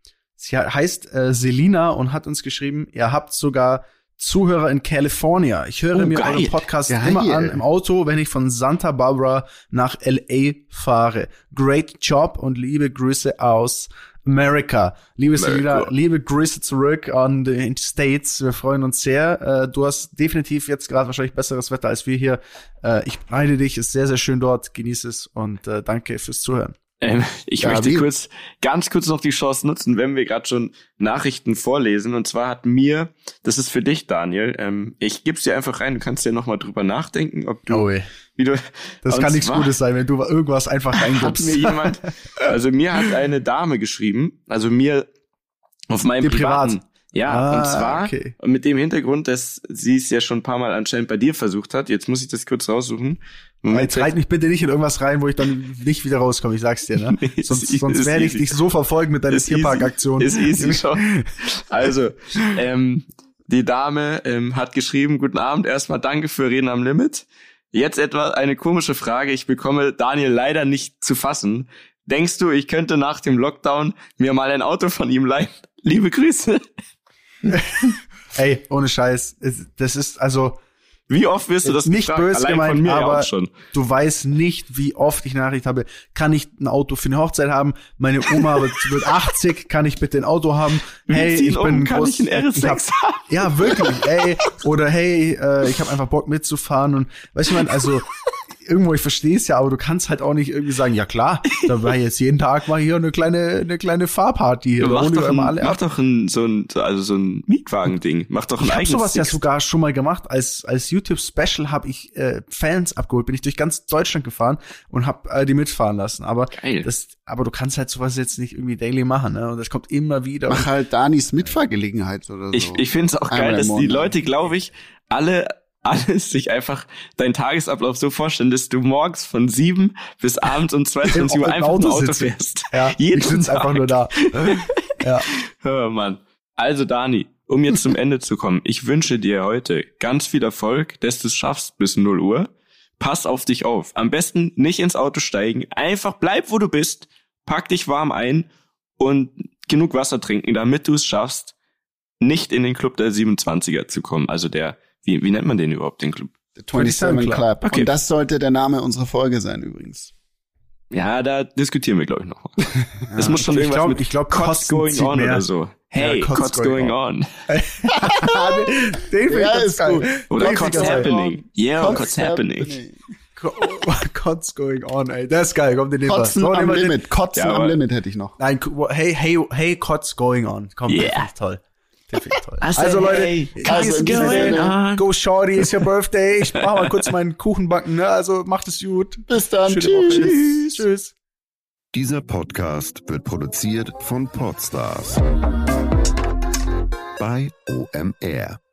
sie heißt äh, Selina und hat uns geschrieben, ihr habt sogar Zuhörer in California. Ich höre Oh, mir geil. euren Podcast Geil. immer an im Auto, wenn ich von Santa Barbara nach LA fahre. Great Job und liebe Grüße aus America. Liebe. Selina, liebe Grüße zurück an die States. Wir freuen uns sehr. Äh, du hast definitiv jetzt gerade wahrscheinlich besseres Wetter als wir hier. Äh, ich beneide dich, ist sehr, sehr schön dort. Genieß es und äh, danke fürs Zuhören. Ähm, ich Ja, möchte wie- kurz, ganz kurz noch die Chance nutzen, wenn wir gerade schon Nachrichten vorlesen. Und zwar hat mir, das ist für dich, Daniel, ähm, ich gib's dir einfach rein, du kannst dir nochmal drüber nachdenken, ob du, ey. wie du, Das kann nichts Gutes sein, wenn du irgendwas einfach <laughs> hat reingibst. mir jemand, also mir hat eine Dame geschrieben, also mir auf meinem Dir privat? Ja, Ah, und zwar okay. mit dem Hintergrund, dass sie es ja schon ein paar Mal anscheinend bei dir versucht hat. Jetzt muss ich das kurz raussuchen. Jetzt reit mich bitte nicht in irgendwas rein, wo ich dann nicht wieder rauskomme, ich sag's dir, ne? <laughs> Nee, sonst sonst werde ich easy. dich so verfolgen mit deiner Ist easy. Tierparkaktion. Ist easy <laughs> schon. Also, ähm, die Dame ähm, hat geschrieben, guten Abend, erstmal danke für Reden am Limit. Jetzt etwa eine komische Frage, ich bekomme Daniel leider nicht zu fassen. Denkst du, ich könnte nach dem Lockdown mir mal ein Auto von ihm leihen? <laughs> Liebe Grüße. <laughs> Ey, ohne Scheiß. Das ist also Wie oft wirst du das nicht gefragt? böse Allein gemeint, ja aber schon. du weißt nicht, wie oft ich Nachricht habe. Kann ich ein Auto für eine Hochzeit haben? Meine Oma wird, <laughs> wird 80. Kann ich bitte ein Auto haben? Hey, ich um, bin kann groß, ich ein ich hab, RS6? Ja, wirklich. Ey, oder hey, äh, ich habe einfach Bock mitzufahren und weißt du, man, also irgendwo ich verstehe es ja, aber du kannst halt auch nicht irgendwie sagen, ja klar, da war jetzt jeden Tag mal hier eine kleine eine kleine Fahrparty hier, Mach doch, ein, immer alle mach doch ein, so ein, also so ein Mietwagen-Ding. Mach doch ein Ich habe eigenes sowas ja Ding. sogar schon mal gemacht. Als als YouTube Special habe ich äh, Fans abgeholt, bin ich durch ganz Deutschland gefahren und habe äh, die mitfahren lassen. Aber Geil. das, aber du kannst halt sowas jetzt nicht irgendwie daily machen, ne? Und das kommt immer wieder. Mach halt Danis Mitfahrgelegenheit oder so. Ich, ich finde es auch Einmal geil, dass die. Leute, glaube ich, alle alles sich einfach deinen Tagesablauf so vorstellen, dass du morgens von sieben bis abends um <laughs> 22 Uhr Im einfach ein Auto sitze. fährst. ja, <laughs> Jeden ich sitze einfach nur da. <laughs> ja. Hör, Mann. Also Dani, um jetzt zum Ende zu kommen, ich wünsche dir heute ganz viel Erfolg, dass du es schaffst bis 0 Uhr. Pass auf dich auf. Am besten nicht ins Auto steigen. Einfach bleib, wo du bist. Pack dich warm ein und genug Wasser trinken, damit du es schaffst, nicht in den Club der 27er zu kommen. Also der, wie, wie nennt man den überhaupt, den Club? The 27 Club. Club. Okay. Und das sollte der Name unserer Folge sein übrigens. Ja, da diskutieren wir, glaube ich, noch. <laughs> Es muss schon ich irgendwas glaub- mit ich glaub, Cots going on mehr. oder so. Hey, Ja, Cots, Cots going going on. <laughs> Den find Ja, ist gut. Oder Den Cots happening. Yeah, Cots Cots happening. What's <laughs> going on, ey. Das ist geil. Komm, den. Kotzen So, am wir den- Limit. Kotzen Ja, am Limit hätte ich noch. Nein, hey, hey, hey, what's going on? Komm, Yeah. den find ich toll. Said, Also Leute, hey, also ist in Sinne, on. Go Shorty, it's your birthday. Ich mach mal kurz meinen Kuchen backen, ne? Also macht es gut. Bis dann. Woche. Tschüss. Tschüss. Dieser Podcast wird produziert von Podstars bei OMR.